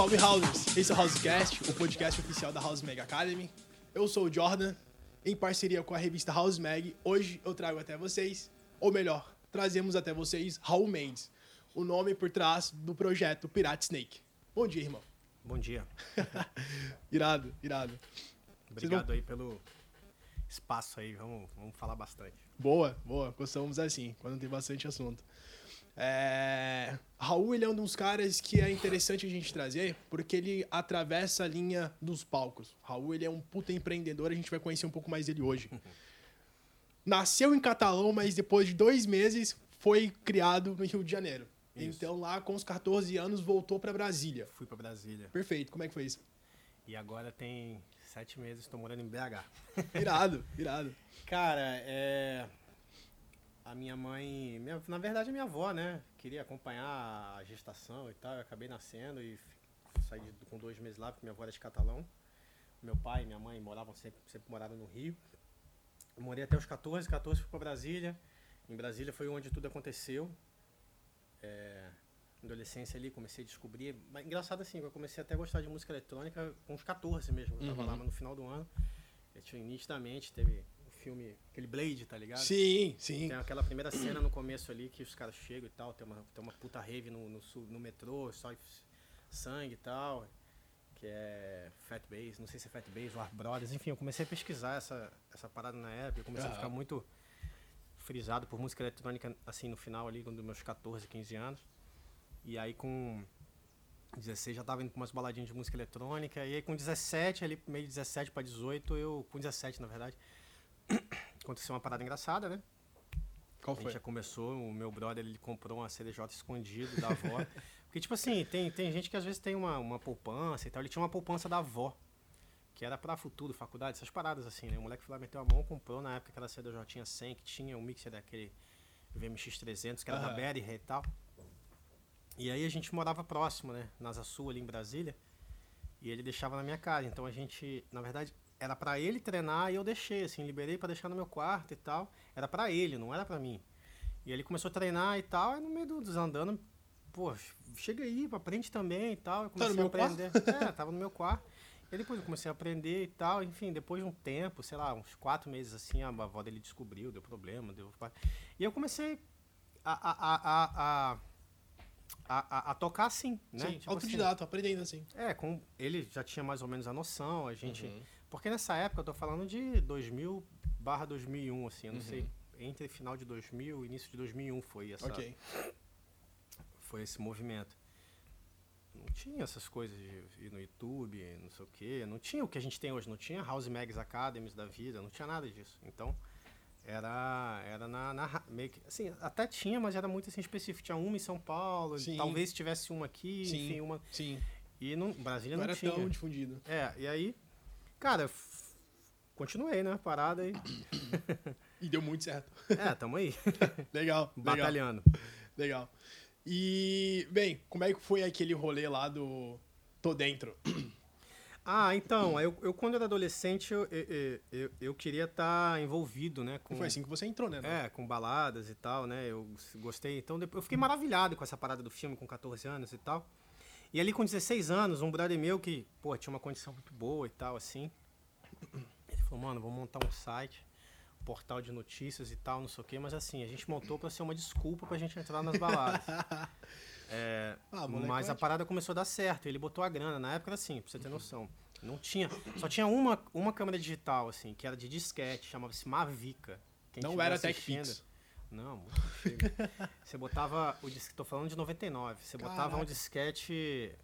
Salve Housers! Esse é o Housecast, o podcast oficial da House Mag Academy. Eu sou o Jordan, em parceria com a revista House Mag. Hoje eu trago até vocês, ou melhor, trazemos até vocês Raul Mendes, o nome por trás do projeto Pirate Snake. Bom dia, irmão. Bom dia. irado, irado. Obrigado vão... aí pelo espaço aí, vamos, vamos falar bastante. Boa, boa. Gostamos assim, quando tem bastante assunto. É... Raul ele é um dos caras que é interessante a gente trazer, porque ele atravessa a linha dos palcos. Raul ele é um puta empreendedor, a gente vai conhecer um pouco mais dele hoje. Nasceu em Catalão, mas depois de dois meses foi criado no Rio de Janeiro. Isso. Então lá com os 14 anos voltou para Brasília. Fui para Brasília. Perfeito. Como é que foi isso? E agora tem sete meses, estou morando em BH. Irado, irado. Cara, é a minha mãe, minha, na verdade a minha avó, né, queria acompanhar a gestação e tal, eu acabei nascendo e saí de, com dois meses lá, porque minha avó era de Catalão. Meu pai e minha mãe moravam sempre, sempre moraram no Rio. Eu morei até os 14, 14 fui para Brasília. Em Brasília foi onde tudo aconteceu. É, adolescência ali, comecei a descobrir. Mas engraçado assim, eu comecei até a gostar de música eletrônica com uns 14 mesmo. Eu tava uhum. lá no final do ano. Eu tinha nitidamente, teve filme, aquele Blade, tá ligado? Sim, sim. Tem aquela primeira cena no começo ali que os caras chegam e tal, tem uma, tem uma puta rave no, no, no metrô, só sangue e tal, que é Fat Base, não sei se é Fat Base, War Brothers, enfim, eu comecei a pesquisar essa, essa parada na época, eu comecei a ficar muito frisado por música eletrônica, assim, no final ali, dos meus 14, 15 anos. E aí com 16 já tava indo pra umas baladinhas de música eletrônica, e aí com 17, ali meio 17 para 18, eu, com 17 na verdade, aconteceu uma parada engraçada, né? Qual foi? A gente já começou, o meu brother ele comprou uma CDJ escondido da avó. Porque, tipo assim, tem, tem gente que às vezes tem uma, uma poupança e tal. Ele tinha uma poupança da avó, que era pra futuro, faculdade, essas paradas assim, né? O moleque foi lá, meteu a mão, comprou na época aquela CDJ tinha 100, que tinha o um mixer daquele VMX300, que era uhum. da Berry e tal. E aí a gente morava próximo, né? Na Sul, ali em Brasília. E ele deixava na minha casa. Então a gente, na verdade, era para ele treinar e eu deixei, assim, liberei para deixar no meu quarto e tal. Era para ele, não era para mim. E ele começou a treinar e tal, e no meio dos andando, pô, chega aí, aprende também e tal. Eu comecei tá a aprender. Quarto? É, tava no meu quarto. E depois eu comecei a aprender e tal, enfim, depois de um tempo, sei lá, uns quatro meses assim, a avó dele descobriu, deu problema, deu. E eu comecei a, a, a, a, a, tocar assim, né? Sim, tipo autodidata, assim. aprendendo assim. É, com ele já tinha mais ou menos a noção, a gente. Uhum porque nessa época, eu tô falando de 2000 barra 2001, assim, eu não uhum. sei, entre final de 2000 e início de 2001 foi essa... Ok. Foi esse movimento. Não tinha essas coisas de ir no YouTube, não sei o quê, não tinha o que a gente tem hoje, não tinha House Mags Academies da vida, não tinha nada disso. Então, era era na, na, meio que, assim, até tinha, mas era muito assim específico. Tinha uma em São Paulo, sim. talvez tivesse uma aqui, sim, enfim, uma. Sim. E no Brasília não, não era tinha. tão difundido. É, e aí Cara, continuei, né? Parada aí. e deu muito certo. É, tamo aí. legal. Batalhando. Legal. E, bem, como é que foi aquele rolê lá do Tô Dentro? Ah, então, eu, eu quando era adolescente, eu, eu, eu, eu queria estar tá envolvido, né? Com, foi assim que você entrou, né? É, com baladas e tal, né? Eu gostei. Então, depois, eu fiquei maravilhado com essa parada do filme com 14 anos e tal. E ali com 16 anos, um brother meu que, pô, tinha uma condição muito boa e tal, assim. Ele falou, mano, vou montar um site, um portal de notícias e tal, não sei o quê, mas assim, a gente montou para ser uma desculpa pra gente entrar nas baladas. é, ah, mas a parada começou a dar certo, ele botou a grana. Na época era assim, pra você ter noção. Não tinha. Só tinha uma, uma câmera digital, assim, que era de disquete, chamava-se Mavica. Quem não era TechPix. Não, muito Você botava o disquete, tô falando de 99. Você Caraca. botava um disquete,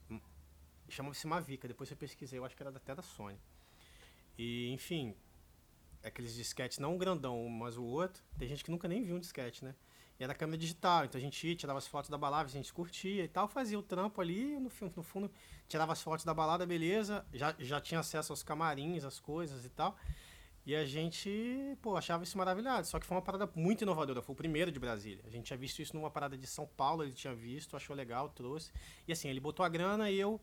chamava-se Mavica, depois eu pesquisei, eu acho que era até da Sony. E, enfim, aqueles disquetes, não um grandão, mas o outro, tem gente que nunca nem viu um disquete, né? E era câmera digital, então a gente ia, tirava as fotos da balada, a gente curtia e tal, fazia o trampo ali, no, no fundo, tirava as fotos da balada, beleza, já, já tinha acesso aos camarins, as coisas e tal. E a gente, pô, achava isso maravilhado. Só que foi uma parada muito inovadora. Foi o primeiro de Brasília. A gente tinha visto isso numa parada de São Paulo, ele tinha visto, achou legal, trouxe. E assim, ele botou a grana e eu,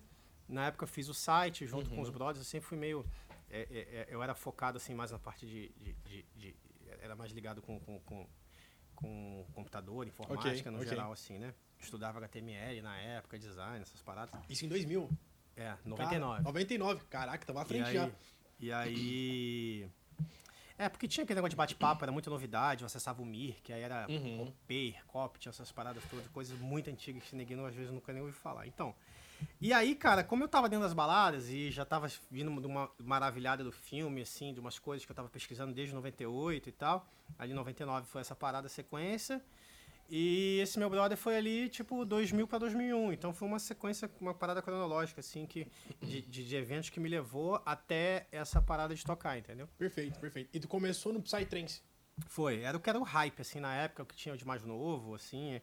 na época, fiz o site junto uhum. com os uhum. brothers. Eu sempre fui meio. É, é, é, eu era focado assim mais na parte de. de, de, de era mais ligado com, com, com, com computador, informática okay, no okay. geral, assim, né? Estudava HTML na época, design, essas paradas. Isso em 2000? É, 99. Cara, 99. Caraca, tava à frente e aí, já. E aí. É, porque tinha aquele negócio de bate-papo, era muita novidade, eu acessava o Mir, que aí era Uhum. OP, COP, tinha essas paradas todas, coisas muito antigas que ninguém às vezes nunca nem ouviu falar. Então, e aí, cara, como eu tava dentro das baladas e já tava vindo de uma maravilhada do filme, assim, de umas coisas que eu tava pesquisando desde 98 e tal, ali em 99 foi essa parada sequência, e esse meu brother foi ali, tipo, 2000 pra 2001, então foi uma sequência, uma parada cronológica, assim, que, de, de, de eventos que me levou até essa parada de tocar, entendeu? Perfeito, perfeito. E tu começou no Psytrance. Foi, era o que era o hype, assim, na época, o que tinha de mais novo, assim,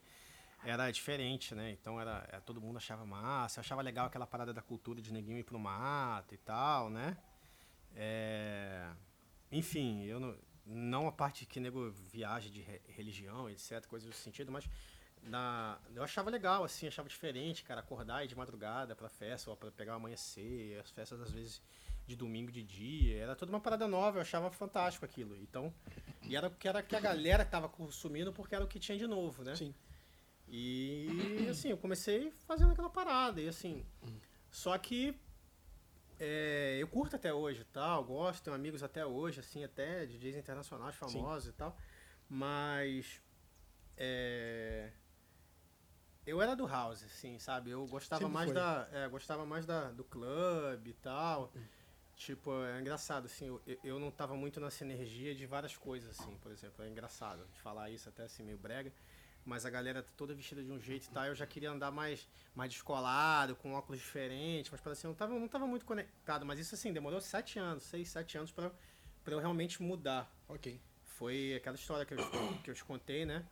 era diferente, né? Então era, era- todo mundo achava massa, achava legal aquela parada da cultura de neguinho ir pro mato e tal, né? É, Enfim, eu não, não a parte que nego viaja de re- religião, etc, coisas desse sentido, mas na, eu achava legal, assim, achava diferente, cara, acordar e ir de madrugada pra festa, ou pra pegar o amanhecer, as festas às vezes de domingo de dia, era toda uma parada nova, eu achava fantástico aquilo. Então, e era o que era que a galera tava consumindo porque era o que tinha de novo, né? Sim. E assim, eu comecei fazendo aquela parada. E assim, só que é, eu curto até hoje tal, gosto, tenho amigos até hoje, assim, até DJs internacionais famosos e tal. Mas é, eu era do house, assim, sabe? Eu gostava Sempre mais foi. da. é, gostava mais da, do clube e tal. Tipo, é engraçado, assim, eu, eu não tava muito nessa energia de várias coisas, assim, por exemplo. É engraçado de falar isso até assim, meio brega. Mas a galera tá toda vestida de um jeito e tal, eu já queria andar mais, mais descolado, com óculos diferentes, mas assim, eu não tava, não tava muito conectado. Mas isso, assim, demorou sete anos, seis, sete anos pra eu realmente mudar. Ok. Foi aquela história que eu, que eu te contei, né?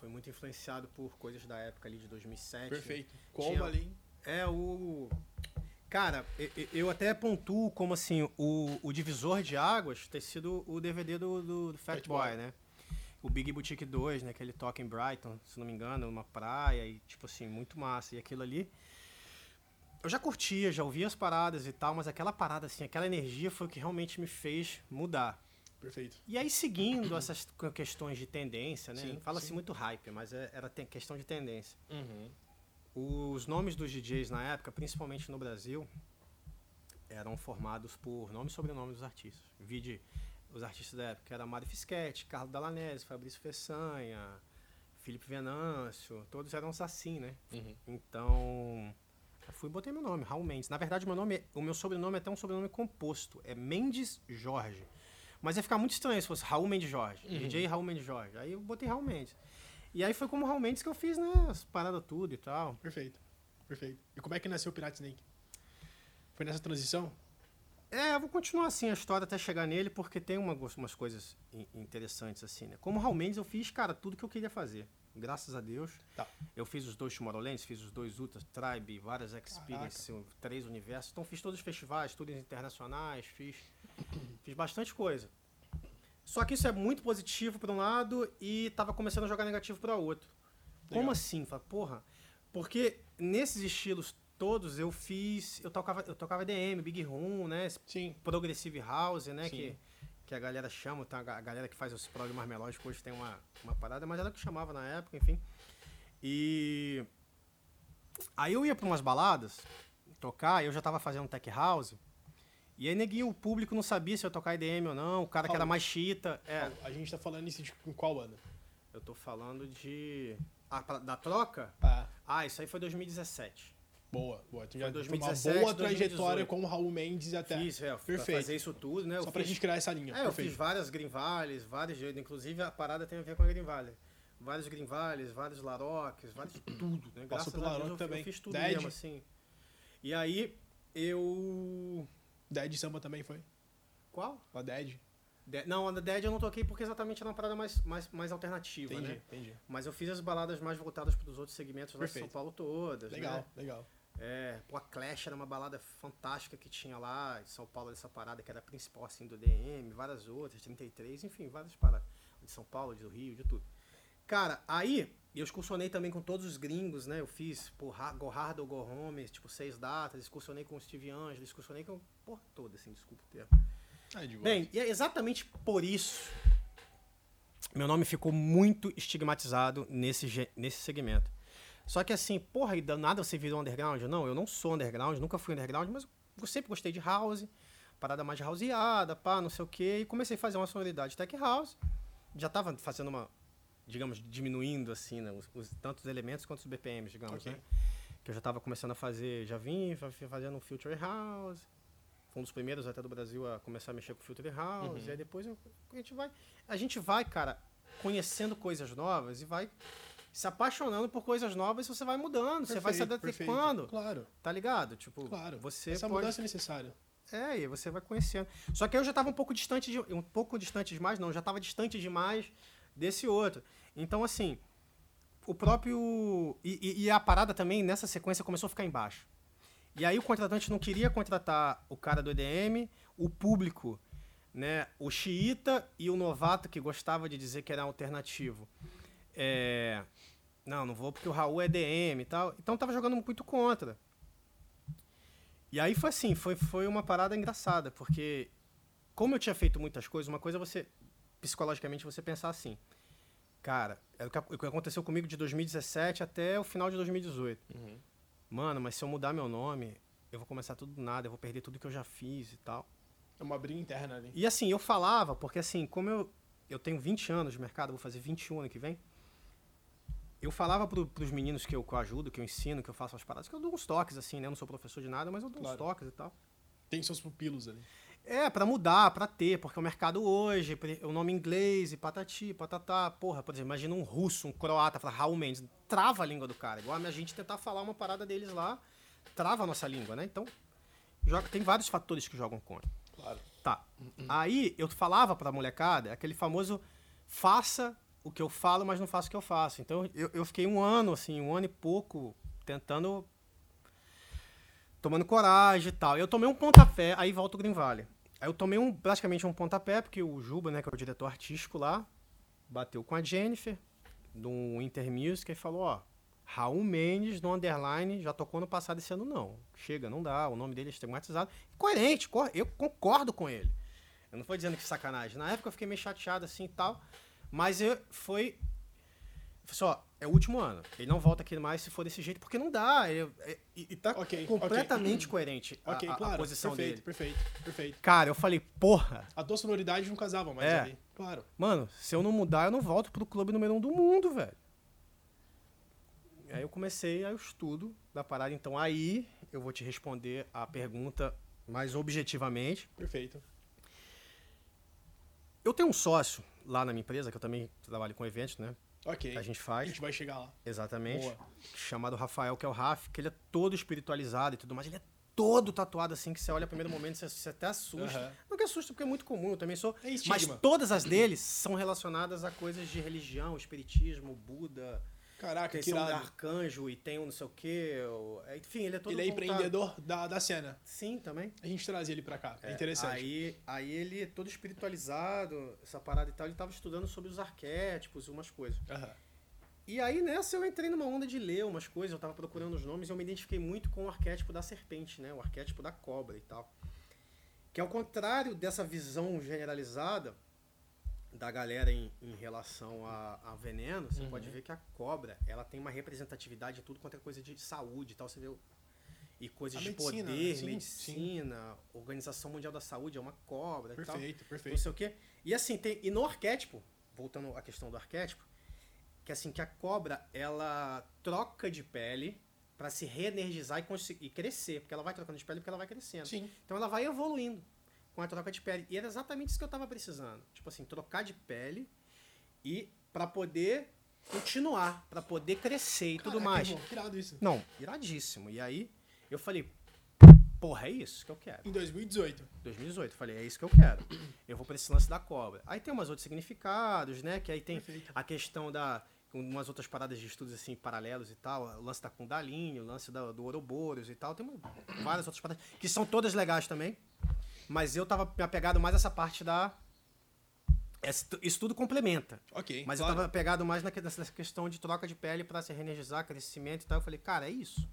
Foi muito influenciado por coisas da época ali de 2007. Perfeito. Como Tinha- ali. É o. Cara, eu até pontuo como assim, o, o divisor de águas ter sido o DVD do, do, do Fat Fat Boy, Boy. né? O Big Boutique 2, né? Que ele toca em Brighton, se não me engano, numa praia e, tipo assim, muito massa. E aquilo ali. Eu já curtia, já ouvia as paradas e tal, mas aquela parada, assim, aquela energia foi o que realmente me fez mudar. Perfeito. E aí, seguindo essas que- questões de tendência, né? Fala-se muito hype, mas é- era questão de tendência. Uhum. Os nomes dos DJs na época, principalmente no Brasil, eram formados por nome e sobrenome dos artistas. Vide os artistas da época, que era Mário Fischetti, Carlos Dalanese, Fabrício Fessanha, Felipe Venâncio, todos eram assim, né? Uhum. Então, eu fui e botei meu nome, Raul Mendes. Na verdade, meu nome, o meu sobrenome é até um sobrenome composto, é Mendes Jorge. Mas ia ficar muito estranho se fosse Raul Mendes Jorge, Uhum. DJ Raul Mendes Jorge. Aí eu botei Raul Mendes. E aí foi como Raul Mendes que eu fiz, né, as paradas tudo e tal. Perfeito. Perfeito. E como é que nasceu o Pirate Snake? Foi nessa transição? É, eu vou continuar assim a história até chegar nele, porque tem uma, umas coisas in- interessantes assim, né? Como Raul Mendes, eu fiz, cara, tudo que eu queria fazer. Graças a Deus. Tá. Eu fiz os dois Tomorrowlands, fiz os dois Ultras, Tribe, várias Experiences, três universos. Então fiz todos os festivais, tours internacionais, fiz, fiz bastante coisa. Só que isso é muito positivo para um lado e tava começando a jogar negativo para outro. Como Legal. assim? Fala, porra. Porque nesses estilos todos eu fiz, eu tocava, eu tocava DM, Big Room, né? esse Sim. Progressive House, né? Sim. Que, que a galera chama, tá? a galera que faz os programas melódicos hoje tem uma, uma parada, mas era o que chamava na época, enfim. E aí eu ia pra umas baladas tocar, eu já tava fazendo tech house. E aí neguinho, o público não sabia se eu tocar IDM ou não, o cara que era Paulo. mais chita. É, A gente tá falando isso de em qual ano? eu tô falando de. Ah, pra- da troca? Ah, Ah, isso aí foi 2017. Boa, boa. Tu já teve 2017, uma boa trajetória 2018. com o Raul Mendes até. Fiz, é, pra Perfeito. fazer isso tudo, né? Eu Só pra fiz- gente criar essa linha. É, eu Perfeito. fiz várias Green Valleys, vários jeitos. Inclusive a parada tem a ver com a Green Valley. Vários Green Valleys, vários Laroques, vários tudo, né? Passou Graças pelo a Deus eu, também. eu fiz tudo Dead? mesmo, assim. E aí, eu... Dead Samba também foi? Qual? A Dead? De- Não, a Dead eu não toquei porque exatamente era uma parada mais, mais, mais alternativa, Entendi, né? entendi. Mas eu fiz as baladas mais voltadas para os outros segmentos lá de São. Paulo todas, Legal, né? legal. É, pô, a Clash era uma balada fantástica que tinha lá de São Paulo, dessa parada que era a principal, assim, do DM, várias outras, 33, enfim, várias paradas. De São Paulo, de Rio, de tudo. Cara, aí eu excursionei também com todos os gringos, né? Eu fiz, Ha- Go Hard ou Go Home, tipo, seis datas, excursionei com o Steve Angelo, excursionei com, porra toda, assim, desculpa o termo. Boa. Bem, e é exatamente por isso meu nome ficou muito estigmatizado nesse, nesse segmento. Só que assim, porra, e nada você virou underground? Não, eu não sou underground, nunca fui underground, mas eu sempre gostei de house, parada mais houseada, pá, não sei o quê. E comecei a fazer uma sonoridade tech house. Já tava fazendo uma, digamos, diminuindo assim, né, os, os tantos elementos quanto os BPMs, digamos, Ok. né? Que eu já tava começando a fazer, já vim fa- fazendo um Future House. Um dos primeiros até do Brasil a começar a mexer com Future House. E aí depois a gente vai, a gente vai, cara, conhecendo coisas novas e vai se apaixonando por coisas novas você vai mudando, você vai se Perfeito, perfeito. adequando, Claro, tá ligado? Tipo, claro. você Essa pode... mudança é necessária. É, e você vai conhecendo. Só que eu já estava um pouco distante de, um pouco distante demais, não, já estava distante demais desse outro. Então assim, o próprio e, e- e a parada também nessa sequência começou a ficar embaixo. E aí o contratante não queria contratar o cara do EDM, o público, né, o xiita e o novato que gostava de dizer que era alternativo. É, não, não vou porque o Raul é EDM e tal. Então tava jogando muito contra. E aí foi assim, foi, foi uma parada engraçada, porque como eu tinha feito muitas coisas, uma coisa é você, psicologicamente, você pensar assim, cara, é o que, o que aconteceu comigo de 2017 até o final de 2018. Mano, mas se eu mudar meu nome, eu vou começar tudo do nada, eu vou perder tudo que eu já fiz e tal. É uma briga interna ali. E assim, eu falava, porque assim, como eu, eu tenho 20 anos de mercado, vou fazer 21 ano que vem, eu falava pro, pros meninos que eu, que eu ajudo, que eu ensino, que eu faço as paradas, que eu dou uns toques, assim, né? Eu não sou professor de nada, mas eu dou Claro. uns toques e tal. Tem seus pupilos ali. É, pra mudar, pra ter, porque o mercado hoje, o nome inglês e patati, patatá, porra, por exemplo, imagina um russo, um croata, falar Raul Mendes, trava a língua do cara, igual a gente tentar falar uma parada deles lá, trava a nossa língua, né? Então, joga, tem vários fatores que jogam contra. Claro. Tá. Aí eu falava pra molecada aquele famoso faça o que eu falo, mas não faça o que eu faço. Então eu, eu fiquei um ano, assim, um ano e pouco tentando. tomando coragem e tal. Eu tomei um pontapé, aí volta o Green Valley. Aí eu tomei um, praticamente um pontapé, porque o Juba, né, que é o diretor artístico lá, bateu com a Jennifer, do Inter Music, e falou: ó, Raul Mendes no underline já tocou no passado esse ano, não. Chega, não dá, o nome dele é estigmatizado. Coerente, eu concordo com ele. Eu não tô dizendo que sacanagem. Na época eu fiquei meio chateado assim e tal, mas eu, foi. Só, é o último ano. Ele não volta aqui mais se for desse jeito, porque não dá. ele- é- e, e tá Ok, completamente coerente a, Ok, a- a claro. posição perfeito, dele. perfeito, perfeito. Cara, eu falei, porra, A tua sonoridade não casava mais É. ali. Claro. Mano, se eu não mudar, eu não volto pro clube número um do mundo, velho. Aí eu comecei aí o estudo da parada. Então aí eu vou te responder a pergunta mais objetivamente. Perfeito. Eu tenho um sócio lá na minha empresa, que eu também trabalho com eventos, né? Ok. A gente A faz. gente vai chegar lá. Exatamente. Boa. Chamado Rafael, que é o Raf, que ele é todo espiritualizado e tudo mais. Ele é todo tatuado assim, que você olha no primeiro momento, você, você até assusta. Aham. Não que assusta, porque é muito comum, eu também sou. É mas todas as deles são relacionadas a coisas de religião, espiritismo, Buda, Caraca, que questão de irado. arcanjo e tem um não sei o quê. o- é, Enfim, ele é todo Ele é empreendedor da, da cena. Sim, também. A gente traz ele pra cá. É, É, interessante. Aí, aí ele é todo espiritualizado, essa parada e tal, ele tava estudando sobre os arquétipos e umas coisas. Aham. E aí nessa eu entrei numa onda de ler umas coisas, eu tava procurando os nomes e eu me identifiquei muito com o arquétipo da serpente, né? O arquétipo da cobra e tal. Que ao contrário dessa visão generalizada da galera em, em relação a, a veneno, você Uhum. pode ver que a cobra, ela tem uma representatividade em tudo quanto é coisa de saúde e tal, você vê e coisas A de medicina, poder, sim, medicina, Organização Mundial da Saúde é uma cobra e tal Perfeito, não perfeito. sei o quê. E assim, tem, e no arquétipo, voltando à questão do arquétipo, que assim, que a cobra, ela troca de pele pra se reenergizar e, conseguir, e crescer, porque ela vai trocando de pele porque ela vai crescendo. Sim. Então ela vai evoluindo com a troca de pele. E era exatamente isso que eu tava precisando. Tipo assim, trocar de pele e pra poder continuar, pra poder crescer e tudo Caraca, mais. irmão, irado isso. Não, iradíssimo. E aí eu falei, porra, é isso que eu quero. Em 2018. 2018. Falei, é isso que eu quero. Eu vou pra esse lance da cobra. Aí tem umas outros significados, né? Que aí tem Perfeito. a questão da. umas outras paradas de estudos assim, paralelos e tal. O lance da Kundalini, o lance da- do Ouroboros e tal. Tem várias outras paradas. Que são todas legais também. Mas eu tava me apegado mais a essa parte da. Isso tudo complementa. Ok. Mas claro. eu tava pegado mais nessa questão de troca de pele pra se reenergizar, crescimento e tal. Eu falei, cara, é isso.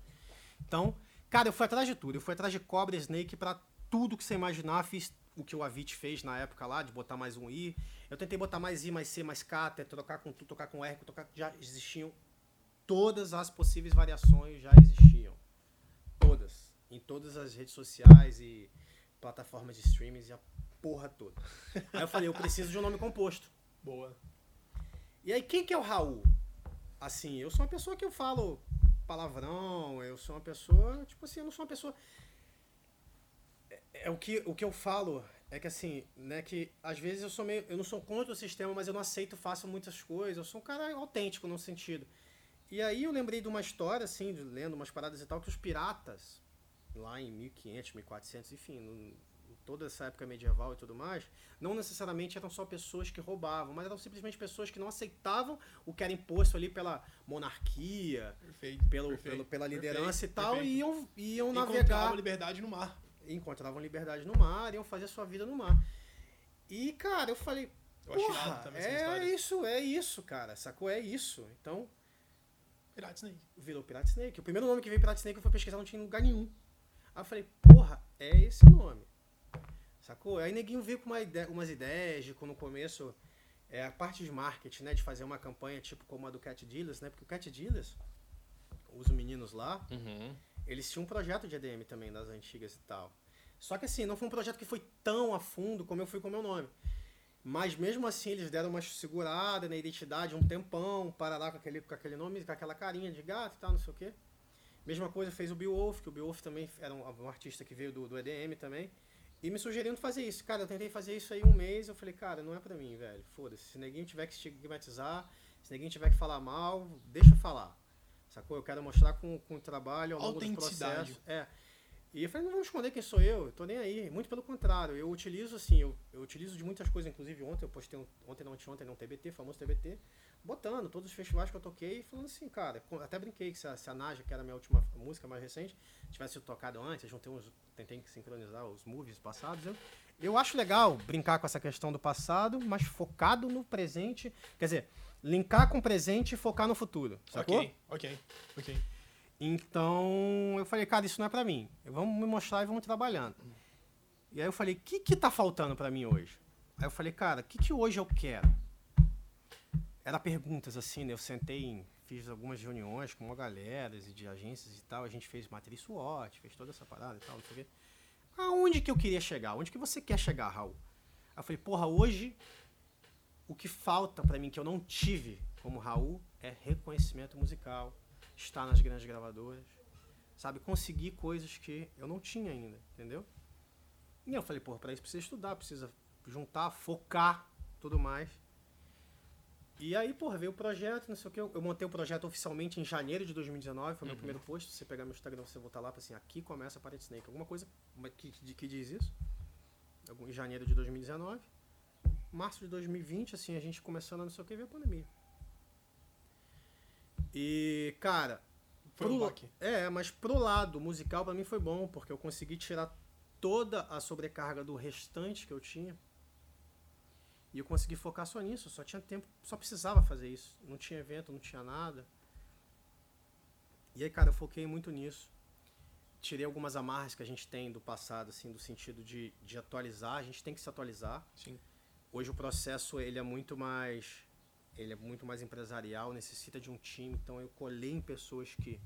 Então, cara, eu fui atrás de tudo. Eu fui atrás de Cobra, Snake pra tudo que você imaginar. Fiz o que o Avit fez na época lá, de botar mais um I. Eu tentei botar mais I, mais C, mais K, até trocar com tudo, tocar com R, tocar. Já existiam todas as possíveis variações já existiam. Todas. Em todas as redes sociais e plataformas de streaming e a porra toda. Aí eu falei, eu preciso de um nome composto. Boa. E aí, quem que é o Raul? Assim, eu sou uma pessoa que eu falo palavrão, eu sou uma pessoa, tipo assim, eu não sou uma pessoa. É, é o, que, o que eu falo é que assim, né, que às vezes eu sou meio. Eu não sou contra o sistema, mas eu não aceito fácil muitas coisas. Eu sou um cara autêntico no sentido. E aí eu lembrei de uma história, assim, de, lendo umas paradas e tal, que os piratas, lá em 1500, 1400, enfim, no, toda essa época medieval e tudo mais, não necessariamente eram só pessoas que roubavam, mas eram simplesmente pessoas que não aceitavam o que era imposto ali pela monarquia, perfeito, pelo, perfeito, pelo pela liderança perfeito, e tal, e iam, iam Encontravam navegar. liberdade no mar. Encontravam liberdade no mar, iam fazer sua vida no mar. E, cara, eu falei, Eu porra, também é isso, é isso, cara, sacou? É isso. Então, Pirate Snake. virou Pirate Snake. O primeiro nome que veio Pirate Snake eu fui pesquisar, não tinha em lugar nenhum. Aí eu falei, porra, é esse nome. Sacou? Aí neguinho veio com uma ide- umas ideias de quando no começo é a parte de marketing, né, de fazer uma campanha tipo como a do Cat Dealers, né? Porque o Cat Dealers, os meninos lá, eles tinham um projeto de EDM também das antigas e tal. Só que assim, não foi um projeto que foi tão a fundo como eu fui com o meu nome. Mas mesmo assim, eles deram uma segurada na identidade um tempão, para lá com aquele, com aquele nome, com aquela carinha de gato e tal, não sei o quê. Mesma coisa fez o Beowulf, que o Beowulf também era um, um artista que veio do, do EDM também. E me sugerindo fazer isso. Cara, eu tentei fazer isso aí um mês, eu falei, cara, não é pra mim, velho. Foda-se. Se ninguém tiver que estigmatizar, se ninguém tiver que falar mal, deixa eu falar. Sacou? Eu quero mostrar com, com o trabalho ao longo do processo. É. E eu falei, não vamos esconder quem sou eu, eu tô nem aí. Muito pelo contrário, eu utilizo assim, eu, eu utilizo de muitas coisas, inclusive ontem eu postei um, ontem não ontem não TBT, famoso TBT, botando todos os festivais que eu toquei, falando assim, cara, até brinquei que se a, se a Naja, que era a minha última música mais recente, tivesse sido tocado antes, eu juntei uns, tentei sincronizar os movies passados. Eu, eu acho legal brincar com essa questão do passado, mas focado no presente, quer dizer, linkar com o presente e focar no futuro, sacou? Ok, ok, ok. Então eu falei, cara, isso não é pra mim. Vamos me mostrar e vamos trabalhando. E aí eu falei, o que que tá faltando pra mim hoje? Aí eu falei, cara, o que que hoje eu quero? Era perguntas assim, né? Eu sentei, em- fiz algumas reuniões com uma galera de agências e tal. A gente fez matriz SWOT, fez toda essa parada e tal, não sei o quê. Aonde que eu queria chegar? Onde que você quer chegar, Raul? Aí eu falei, porra, hoje o que falta pra mim que eu não tive como Raul é reconhecimento musical, estar nas grandes gravadoras, sabe? Conseguir coisas que eu não tinha ainda, entendeu? E eu falei, porra, pra isso precisa estudar, precisa juntar, focar, tudo mais. E aí, porra, veio o projeto, não sei o que. Eu eu montei o projeto oficialmente em janeiro de 2019, foi meu primeiro post. Se você pegar meu Instagram, você voltar lá, assim, aqui começa a Parade Snake. Alguma coisa que, que, que diz isso. Em janeiro de 2019. Março de 2020, assim, a gente começando, não sei o que, veio a pandemia. E, cara, Foi um pro- baque. é, mas pro lado musical pra mim foi bom, porque eu consegui tirar toda a sobrecarga do restante que eu tinha. E eu consegui focar só nisso, só tinha tempo, só precisava fazer isso. Não tinha evento, não tinha nada. E aí, cara, eu foquei muito nisso. Tirei algumas amarras que a gente tem do passado, assim, do sentido de, de atualizar. A gente tem que se atualizar. Sim. Hoje o processo ele é muito mais ele é muito mais empresarial, necessita de um time, então eu colei em pessoas que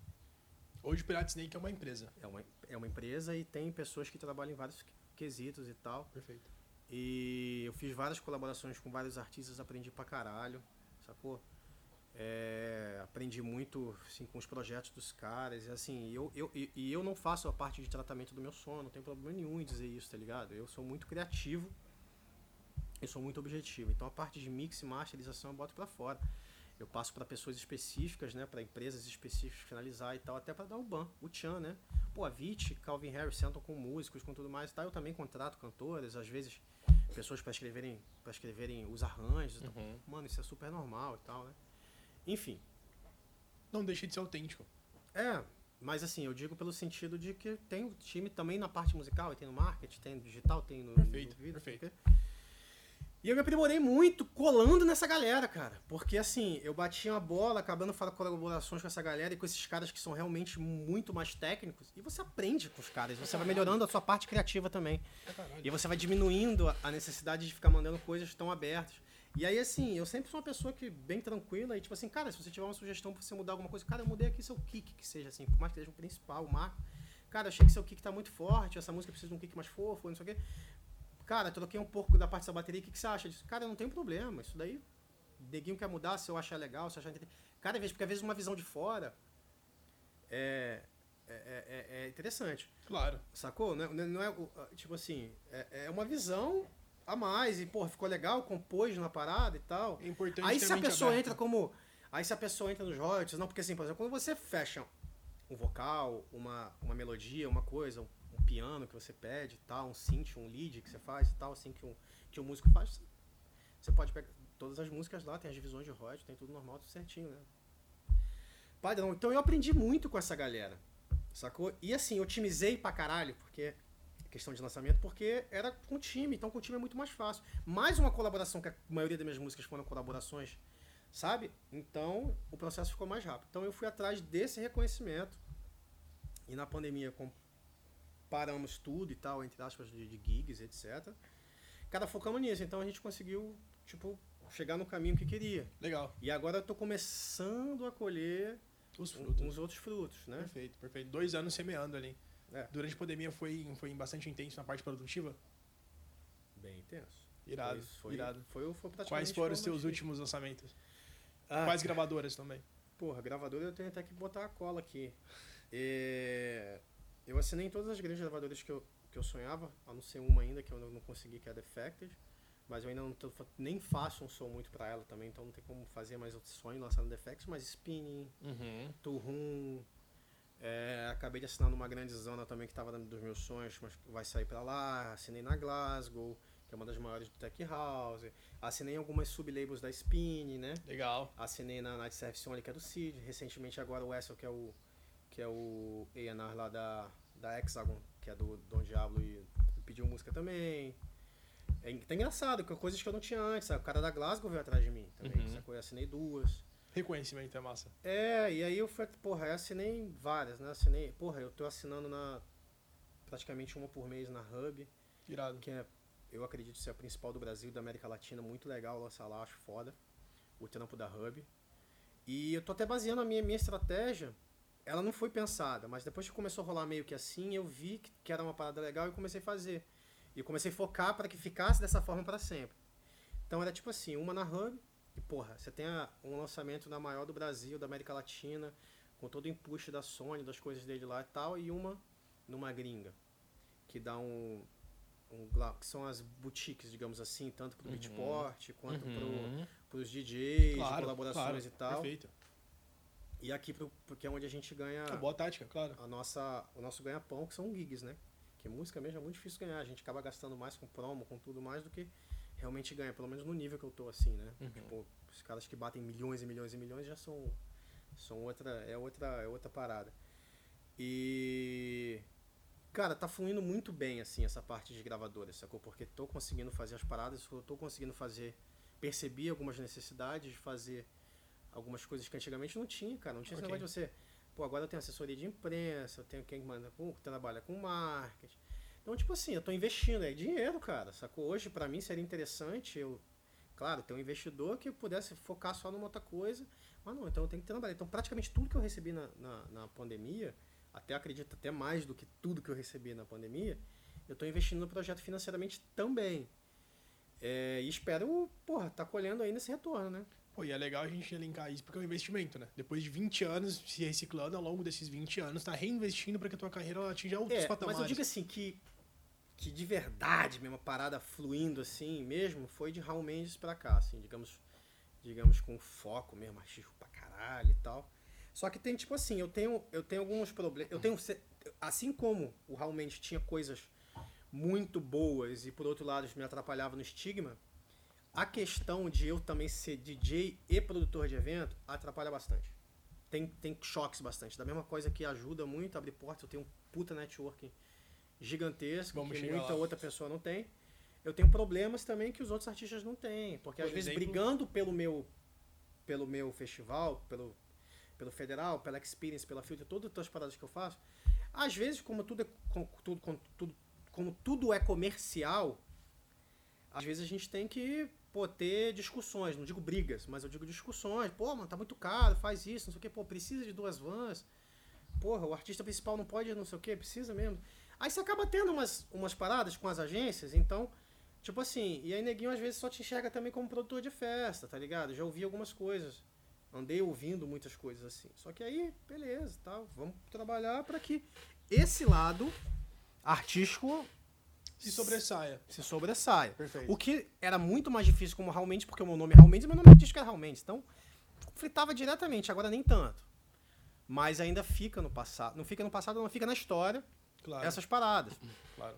Hoje o Pirate Snake é uma empresa. é uma, é uma empresa e tem pessoas que trabalham em vários quesitos e tal. Perfeito. E eu fiz várias colaborações com vários artistas, aprendi pra caralho, sacou? É, aprendi muito assim, com os projetos dos caras. E assim, eu, eu, e, e eu não faço a parte de tratamento do meu som, não tem problema nenhum em dizer isso, tá ligado? Eu sou muito criativo, eu sou muito objetivo. Então a parte de mix e masterização eu boto pra fora. Eu passo para pessoas específicas, né, para empresas específicas finalizar e tal, até para dar o ban, o Chan, né? Pô, a Vit, Calvin Harris sentam com músicos, com tudo mais e tal. Eu também contrato cantores, às vezes pessoas para escreverem, para escreverem os arranjos. Uhum. Mano, isso é super normal e tal, né? Enfim, Não deixa de ser autêntico. é, mas assim, eu digo pelo sentido de que tem o time também na parte musical, e tem no marketing, tem no digital, tem no, Perfeito, no vídeo, perfeito. não sei o quê. E eu me aprimorei muito colando nessa galera, cara. Porque assim, eu batia uma bola, acabando fazendo colaborações com essa galera e com esses caras que são realmente muito mais técnicos. E você aprende com os caras, você vai melhorando a sua parte criativa também. É. E você vai diminuindo a- a necessidade de ficar mandando coisas tão abertas. E aí, assim, eu sempre sou uma pessoa que bem tranquila e, tipo assim, cara, se você tiver uma sugestão pra você mudar alguma coisa, cara, eu mudei aqui seu kick, que seja assim, por mais que seja o principal, o marco. Cara, eu achei que seu kick tá muito forte, essa música precisa de um kick mais fofo, não sei o quê. Cara, troquei um pouco da parte da bateria, o que, que você acha disso? Cara, não tem problema, isso daí, neguinho quer mudar, se eu achar legal, se eu achar... Cara, às vezes, porque às vezes uma visão de fora é, é, é, é interessante. Claro. Sacou? Não é, não é tipo assim, é, é uma visão a mais. E, pô, ficou legal, compôs na parada e tal. É importante Aí se a pessoa aberta. entra como. Aí se a pessoa entra nos royalties, não, porque assim, por exemplo, quando você fecha um vocal, uma, uma melodia, uma coisa, um piano que você pede tal, um synth, um lead que você faz tal, assim que um, que um músico faz, você pode pegar todas as músicas lá, tem as divisões de royalties, tem tudo normal, tudo certinho, né? Padrão. Então eu aprendi muito com essa galera. Sacou? E assim, otimizei pra caralho, porque questão de lançamento, porque era com time, então com time é muito mais fácil. Mais uma colaboração, que a maioria das minhas músicas foram colaborações, sabe? Então o processo ficou mais rápido. Então eu fui atrás desse reconhecimento. E na pandemia paramos tudo e tal, entre aspas, de, de gigs, etc. Cada focamos nisso, então a gente conseguiu, tipo, chegar no caminho que queria. Legal. E agora eu tô começando a colher os frutos. uns outros frutos, né? Perfeito, perfeito. Dois anos semeando ali. É. Durante a pandemia foi, foi bastante intenso na parte produtiva? Bem intenso. Irado, foi, irado. Foi, foi, foi Quais foram os seus últimos lançamentos? Ah, Quais gravadoras também? Porra, gravadora eu tenho até que botar a cola aqui. É, eu assinei em todas as grandes gravadoras que eu, que eu sonhava, a não ser uma ainda que eu não consegui, que é a Defected. Mas eu ainda não tô, nem faço um som muito pra ela também, então não tem como fazer mais outro sonho lançar no Defects, mas Spinning, uhum. Turrum, é, acabei de assinar numa grande zona também que estava dentro dos meus sonhos, mas vai sair para lá. Assinei na Glasgow, que é uma das maiores do Tech House. Assinei algumas sublabels da Spin, né? Legal. Assinei na Night Service Only, que é do Cid. Recentemente agora o Wessel, que é o que é o A&R lá da, da Hexagon, que é do Don Diablo e pediu música também. É, tá engraçado, coisas que eu não tinha antes. O cara da Glasgow veio atrás de mim também. Uhum. Eu assinei duas. Reconhecimento é massa. É, e aí eu falei, porra, eu assinei várias, né? Assinei, porra, eu tô assinando na praticamente uma por mês na Hub. Irado. Que é, eu acredito ser a principal do Brasil, da América Latina, muito legal lançar lá, acho foda. O trampo da Hub. E eu tô até baseando a minha, minha estratégia. Ela não foi pensada, mas depois que começou a rolar meio que assim, eu vi que, que era uma parada legal e comecei a fazer. E comecei a focar para que ficasse dessa forma para sempre. Então era tipo assim, uma na Hub, e, porra, você tem a, um lançamento na maior do Brasil, da América Latina, com todo o empuxo da Sony, das coisas dele lá e tal, e uma numa gringa, que dá um, um que são as boutiques, digamos assim, tanto pro uhum. beatport quanto uhum. pro, pros DJs, claro, colaborações claro, e tal. Perfeito. E aqui pro, porque é onde a gente ganha. É boa tática, claro. A nossa, o nosso ganha-pão, que são gigs, né? Que música mesmo é muito difícil ganhar. A gente acaba gastando mais com promo, com tudo mais do que realmente ganha, pelo menos no nível que eu tô, assim, né? Uhum. Tipo, os caras que batem milhões e milhões e milhões já são, são outra, é outra, é outra parada. E cara, tá fluindo muito bem assim essa parte de gravadora, sacou? Porque tô conseguindo fazer as paradas, tô conseguindo fazer, percebi algumas necessidades de fazer algumas coisas que antigamente não tinha, cara, não tinha okay. esse negócio de você, pô, agora eu tenho assessoria de imprensa, eu tenho quem manda, com, trabalha com marketing. Então, tipo assim, eu tô investindo, é dinheiro, cara, sacou? Hoje, para mim, seria interessante eu, claro, ter um investidor que pudesse focar só numa outra coisa, mas não, então eu tenho que trabalhar. Então, praticamente tudo que eu recebi na, na, na pandemia, até acredito até mais do que tudo que eu recebi na pandemia, eu estou investindo no projeto financeiramente também. É, e espero, porra, tá colhendo aí nesse retorno, né? Pô, e é legal a gente elencar isso porque é um investimento, né? Depois de 20 anos se reciclando, ao longo desses 20 anos, tá reinvestindo para que a tua carreira atinja outros é, patamares. Mas eu digo assim, que, que de verdade mesmo, a parada fluindo assim mesmo, foi de Raul Mendes pra cá, assim, digamos, digamos com foco mesmo, artístico pra caralho e tal. Só que tem, tipo assim, eu tenho, eu tenho alguns problemas. Eu tenho. Assim como o Raul Mendes tinha coisas muito boas e por outro lado me atrapalhava no estigma, a questão de eu também ser DJ e produtor de evento atrapalha bastante. Tem, tem choques bastante. Da mesma coisa que ajuda muito a abrir portas, eu tenho um puta networking gigantesco Vamos que muita lá. outra pessoa não tem. Eu tenho problemas também que os outros artistas não têm. Porque Por às exemplo, vezes brigando pelo meu, pelo meu festival, pelo, pelo federal, pela experience, pela filter, todas as paradas que eu faço, às vezes, como tudo é, como, tudo, como, tudo, como tudo é comercial, às vezes a gente tem que pô, ter discussões, não digo brigas, mas eu digo discussões. Pô, mano, tá muito caro, faz isso, não sei o quê. Pô, precisa de duas vans. Porra, o artista principal não pode, não sei o quê, precisa mesmo. Aí você acaba tendo umas, umas paradas com as agências, então, tipo assim, e aí neguinho às vezes só te enxerga também como produtor de festa, tá ligado? Já ouvi algumas coisas. Andei ouvindo muitas coisas assim. Só que aí, beleza, tal, vamos trabalhar para que esse lado artístico se sobressaia. Se sobressaia. Perfeito. O que era muito mais difícil como Raul Mendes, porque o meu nome é Raul Mendes meu nome artístico é Raul Mendes. Então, fritava diretamente, agora nem tanto. Mas ainda fica no passado. Não fica no passado, não fica na história. Claro. Essas paradas. Claro.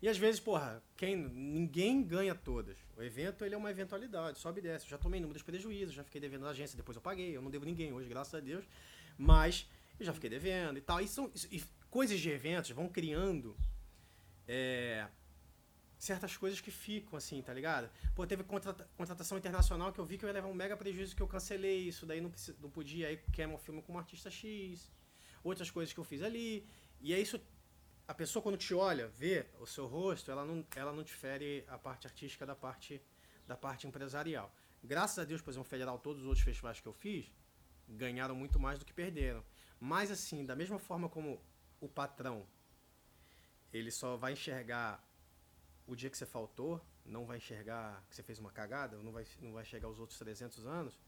E às vezes, porra, quem, ninguém ganha todas. O evento ele é uma eventualidade, sobe e desce. Eu já tomei números prejuízos, já fiquei devendo na agência, depois eu paguei. Eu não devo ninguém hoje, graças a Deus. Mas eu já fiquei devendo e tal. E, são, e coisas de eventos vão criando é, certas coisas que ficam, assim, tá ligado? Pô, teve contrata contratação internacional que eu vi que eu ia levar um mega prejuízo que eu cancelei isso, daí não, não podia, aí queima um filme com um artista X, outras coisas que eu fiz ali. E é isso, a pessoa quando te olha, vê o seu rosto, ela não, ela não difere a parte artística da parte, da parte empresarial. Graças a Deus, por exemplo, Federal, todos os outros festivais que eu fiz, ganharam muito mais do que perderam. Mas assim, da mesma forma como o patrão ele só vai enxergar o dia que você faltou, não vai enxergar que você fez uma cagada, não vai, não vai enxergar os outros 300 anos.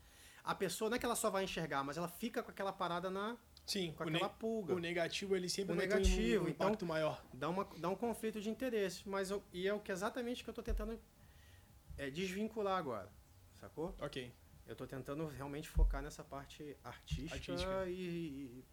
A pessoa não é que ela só vai enxergar, mas ela fica com aquela parada na Sim, com aquela pulga. O negativo ele sempre o vai negativo, ter um, um então, impacto maior. Dá, uma, dá um conflito de interesse, mas eu, e é o que exatamente que eu estou tentando é, desvincular agora, sacou? Ok. Eu estou tentando realmente focar nessa parte artística, Artística. E,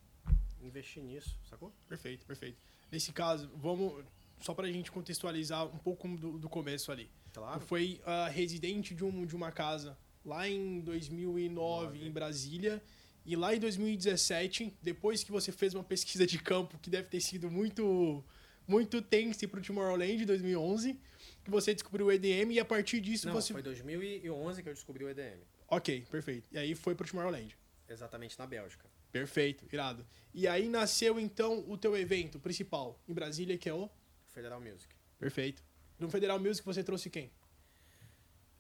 e investir nisso, sacou? Perfeito, perfeito. Nesse caso, vamos só pra gente contextualizar um pouco do, do começo ali. Claro. Foi uh, residente de, um, de uma casa lá em 2009 Nove. em Brasília. E lá em 2017, depois que você fez uma pesquisa de campo que deve ter sido muito muito tensa pro Tomorrowland 2011, que você descobriu o EDM e a partir disso Não, você foi 2011 que eu descobri o EDM. OK, perfeito. E aí foi pro Tomorrowland. Exatamente na Bélgica. Perfeito, irado. E aí nasceu então o teu evento principal em Brasília, que é o Federal Music. Perfeito. No Federal Music você trouxe quem?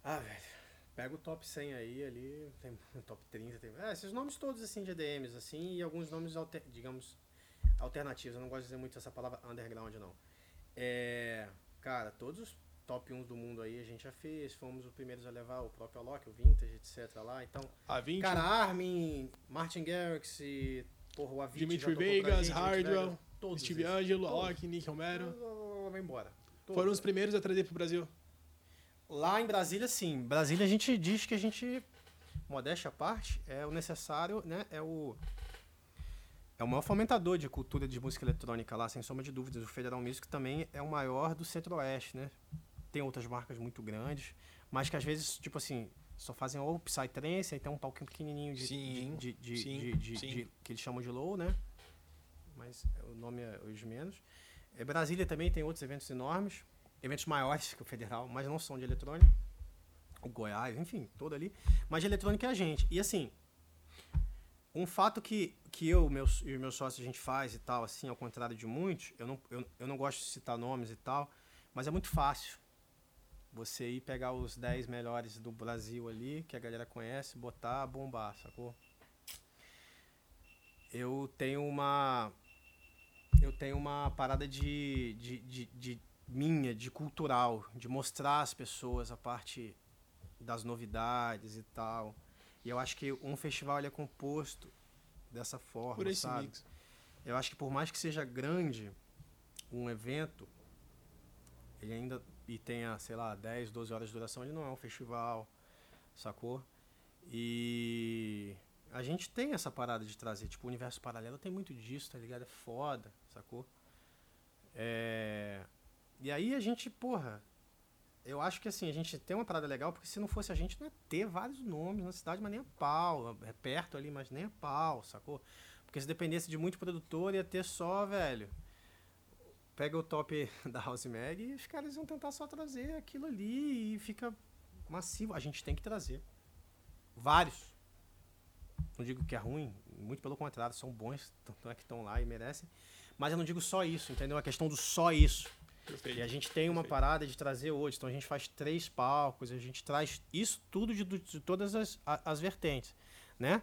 Ah, velho. Pega o top 100 aí, ali, tem top 30, tem... É, esses nomes todos, assim, de EDMs, assim, e alguns nomes, alter, digamos, alternativos. Eu não gosto de dizer muito essa palavra underground, não. É, cara, todos os top 1 do mundo aí a gente já fez, fomos os primeiros a levar o próprio Alok, o Vintage, etc lá, então... A 20, Cara, Armin, Martin Garrix, e, porra, o Avicii Dimitri Vegas, Hardwell, todos Steve esses. Angelo. Rock, Nick Romero. Vai embora. Foram Todos. os primeiros a trazer pro Brasil. Lá em Brasília, sim. Brasília a gente diz que a gente, modéstia à parte, é o necessário, né? É o é o maior fomentador de cultura de música eletrônica lá, sem sombra de dúvidas. O Federal Music também é o maior do Centro-Oeste, né? Tem outras marcas muito grandes, mas que às vezes, tipo assim, só fazem ou Psytrance, aí tem um palquinho pequenininho de, Sim, de, de, sim, de- de- sim. de- que eles chamam de low, né? Mas o nome é os menos. É, Brasília também tem outros eventos enormes, eventos maiores que o Federal, mas não são de eletrônica. O Goiás, enfim, todo ali. Mas de eletrônica é a gente. E assim, um fato que, que eu meus, e os meus sócios a gente faz e tal, assim, ao contrário de muitos, eu não, eu, eu não gosto de citar nomes e tal, mas é muito fácil você ir pegar os 10 melhores do Brasil ali, que a galera conhece, botar, bombar, sacou? Eu tenho uma. Eu tenho uma parada de, de, de, de minha, de cultural, de mostrar às pessoas a parte das novidades e tal. E eu acho que um festival ele é composto dessa forma, Por esse sabe? mix. Eu acho que por mais que seja grande um evento, ele ainda e tenha, sei lá, 10, 12 horas de duração, ele não é um festival, sacou? E a gente tem essa parada de trazer, tipo, o universo paralelo tem muito disso, tá ligado? É foda, sacou? É... E aí a gente, porra, eu acho que assim, a gente tem uma parada legal, porque se não fosse a gente, não ia ter vários nomes na cidade, mas nem a pau. É perto ali, mas nem a pau, sacou? Porque se dependesse de muito produtor, ia ter só, velho. Pega o top da House Mag e os caras iam tentar só trazer aquilo ali e fica massivo. A gente tem que trazer. Vários. Não digo que é ruim, muito pelo contrário, são bons, tanto é que estão lá e merecem. Mas eu não digo só isso, entendeu? A questão do só isso. Perfeito. E a gente tem uma Perfeito. parada de trazer hoje. Então a gente faz três palcos, a gente traz isso tudo de, de todas as, as vertentes, né?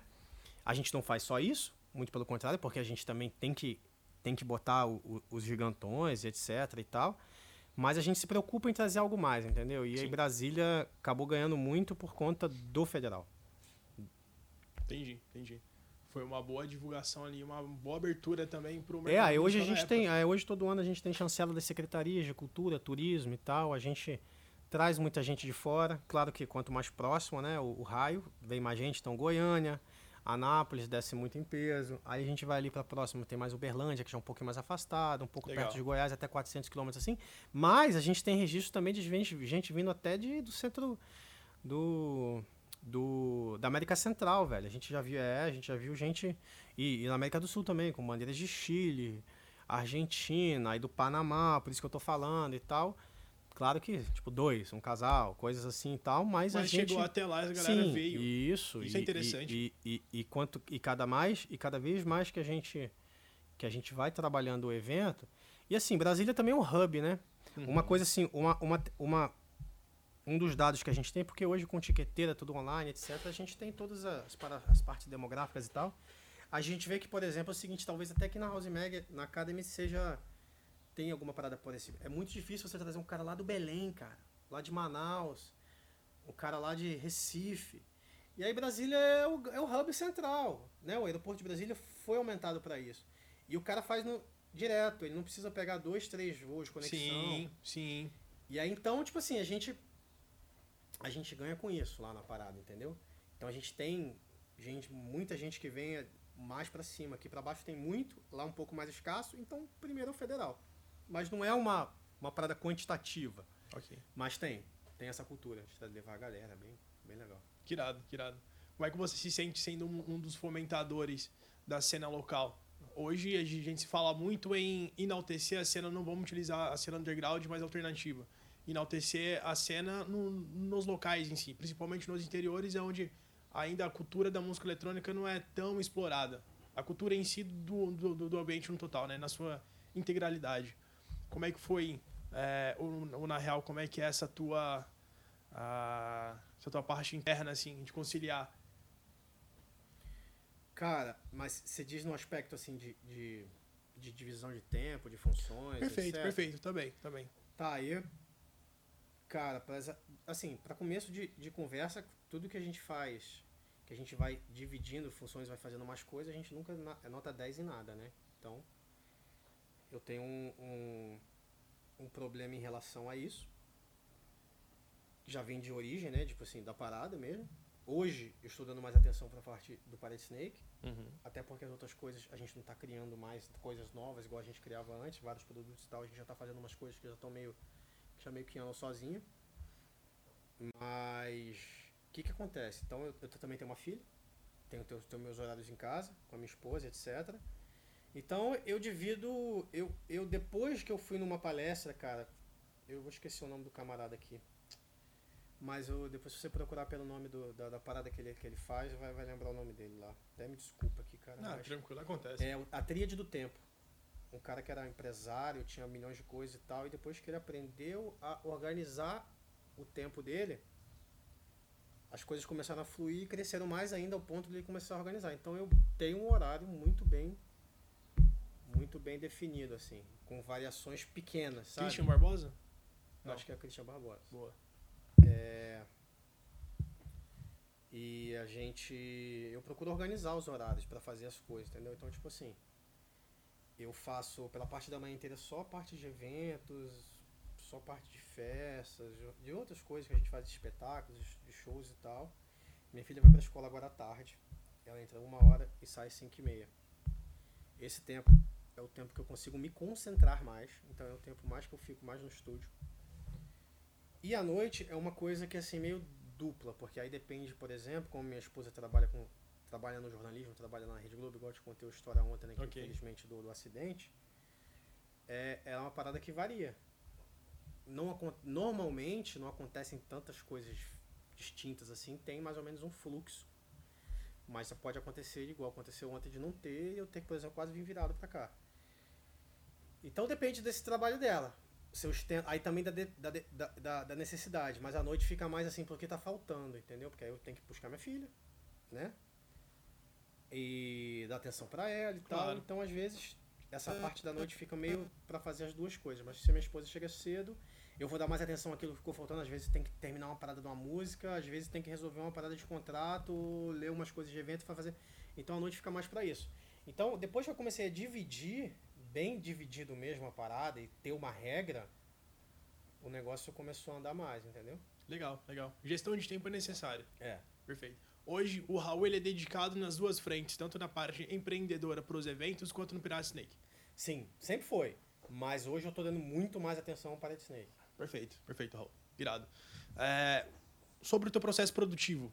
A gente não faz só isso, muito pelo contrário, porque a gente também tem que, tem que botar o- o- os gigantões, etc e tal. Mas a gente se preocupa em trazer algo mais, entendeu? E aí Sim. Brasília acabou ganhando muito por conta do federal. Entendi, entendi. Foi uma boa divulgação ali, uma boa abertura também pro É, mercado. aí hoje a gente tem, aí hoje todo ano a gente tem chancela das secretarias de cultura, turismo e tal. A gente traz muita gente de fora. Claro que quanto mais próximo, né, o, o raio, vem mais gente. Então Goiânia, Anápolis desce muito em peso. Aí a gente vai ali para próximo, tem mais Uberlândia, que já é um pouco mais afastado, um pouco Legal. perto de Goiás, até 400 quilômetros assim. Mas a gente tem registro também de gente, gente vindo até de, do centro do, do da América Central, velho. A gente já viu, é, a gente já viu gente e, e na América do Sul também, com bandeiras de Chile, Argentina, aí do Panamá, por isso que eu tô falando e tal. Claro que, tipo, dois, um casal, coisas assim e tal, mas, Mas a gente... chegou até lá, a galera Sim, veio. Isso, Isso e, é interessante. E, e, e, quanto e cada mais e cada vez mais que a gente que a gente vai trabalhando o evento. E assim, Brasília também é um hub, né? Uhum. Uma coisa assim, uma, uma, uma um dos dados que a gente tem, porque hoje com tiqueteira, tudo online, etc, a gente tem todas as, para, as partes demográficas e tal. A gente vê que, por exemplo, é o seguinte, talvez até que na House Mag, na Academy seja tem alguma parada por esse. É muito difícil você trazer um cara lá do Belém, cara, lá de Manaus, um cara lá de Recife. E aí Brasília é o, é o hub central, né? O aeroporto de Brasília foi aumentado para isso. E o cara faz no direto, ele não precisa pegar dois, três voos de conexão. Sim, sim. E aí então, tipo assim, a gente a gente ganha com isso lá na parada, entendeu? Então a gente tem gente, muita gente que vem mais pra cima, aqui pra baixo tem muito, lá um pouco mais escasso, então primeiro é o federal. Mas não é uma uma parada quantitativa, Ok. mas tem, tem essa cultura de levar a galera, bem, bem legal. Que irado, que irado. Como é que você se sente sendo um, um dos fomentadores da cena local? Hoje a gente se fala muito em enaltecer a cena, não vamos utilizar a cena underground, mas alternativa. Enaltecer a cena no- nos locais em si, principalmente nos interiores, é onde ainda a cultura da música eletrônica não é tão explorada. A cultura em si do, do, do ambiente no total, né? na sua integralidade. Como é que foi, é, ou, ou na real, como é que é essa tua, a, essa tua parte interna, assim, de conciliar Cara, mas você diz no aspecto assim de, de, de divisão de tempo, de funções, Perfeito, etc. perfeito, também, também. Tá, aí, cara, pra, assim, para começo de, de conversa, tudo que a gente faz, que a gente vai dividindo funções, vai fazendo mais coisas, a gente nunca é nota 10 em nada, né? Então, eu tenho um, um, um problema em relação a isso. Já vem de origem, né? Tipo assim, da parada mesmo. Hoje, eu estou dando mais atenção para a parte do Parade Snake. Até porque as outras coisas a gente não está criando mais coisas novas igual a gente criava antes, vários produtos e tal, a gente já está fazendo umas coisas que já estão meio que já meio que andam sozinho. Mas o que que acontece? Então eu, eu também tenho uma filha, tenho, tenho, tenho meus horários em casa com a minha esposa, etc. Então eu divido, eu, eu depois que eu fui numa palestra, cara, eu vou esquecer o nome do camarada aqui. Mas eu, depois se você procurar pelo nome do, da, da parada que ele, que ele faz, vai, vai lembrar o nome dele lá. Até me desculpa aqui, cara. Mas- tranquilo, acontece. é a tríade do tempo. Um cara que era empresário, tinha milhões de coisas e tal, e depois que ele aprendeu a organizar o tempo dele, as coisas começaram a fluir e cresceram mais ainda ao ponto de ele começar a organizar. Então eu tenho um horário muito bem muito bem definido assim, com variações pequenas, sabe? Christian Barbosa? Eu Acho que é Christian Barbosa. Boa. E a gente. Eu procuro organizar os horários para fazer as coisas, entendeu? Então, tipo assim. Eu faço pela parte da manhã inteira só parte de eventos, só parte de festas, de- outras coisas que a gente faz de espetáculos, de shows e tal. Minha filha vai pra escola agora à tarde. Ela entra uma hora e sai às cinco e meia. Esse tempo é o tempo que eu consigo me concentrar mais. Então é o tempo mais que eu fico mais no estúdio. E à noite é uma coisa que é assim meio dupla, porque aí depende, por exemplo, como minha esposa trabalha com trabalha no jornalismo, trabalha na Rede Globo, igual eu te contei a história ontem, né, que Ok. infelizmente do, do acidente, é, é uma parada que varia. Não, normalmente não acontecem tantas coisas distintas assim, tem mais ou menos um fluxo. Mas pode acontecer igual aconteceu ontem de não ter e eu ter que, por exemplo, quase vir virado pra cá. Então depende desse trabalho dela. você ostenta, aí também da, de- da, de- da, da- da necessidade, mas à noite fica mais assim porque tá faltando, entendeu? Porque aí eu tenho que buscar minha filha, né? E dar atenção pra ela e tal. Claro. Então, às vezes, essa parte da noite fica meio pra fazer as duas coisas. Mas se minha esposa chega cedo, eu vou dar mais atenção àquilo que ficou faltando. Às vezes tem que terminar uma parada de uma música, às vezes tem que resolver uma parada de contrato, ler umas coisas de evento pra fazer. Então a noite fica mais pra isso. Então, depois que eu comecei a dividir, bem dividido mesmo a parada e ter uma regra, o negócio começou a andar mais, entendeu? Legal, legal. Gestão de tempo é necessária. É. Perfeito. Hoje, o Raul ele é dedicado nas duas frentes, tanto na parte empreendedora para os eventos, quanto no Pirate Snake. Sim, sempre foi. Mas hoje eu tô dando muito mais atenção para a Snake. Perfeito, perfeito, Raul. Irado. É, sobre o teu processo produtivo,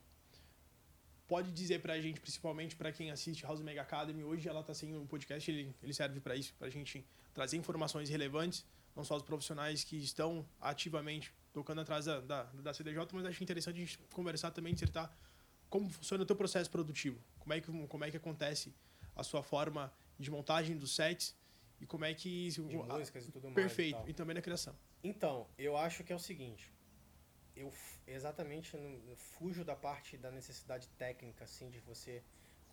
pode dizer pra gente, principalmente pra quem assiste House Mega Academy, hoje ela tá sendo um podcast, ele, ele serve pra isso, pra gente trazer informações relevantes, não só os profissionais que estão ativamente tocando atrás da, da, da CDJ, mas acho interessante a gente conversar também, dissertar como funciona o teu processo produtivo, como é que, como é que acontece a sua forma de montagem dos sets e como é que... De músicas e tudo mais. Perfeito, e e também na criação. Então, eu acho que é o seguinte. Eu exatamente não fujo da parte da necessidade técnica, assim, de você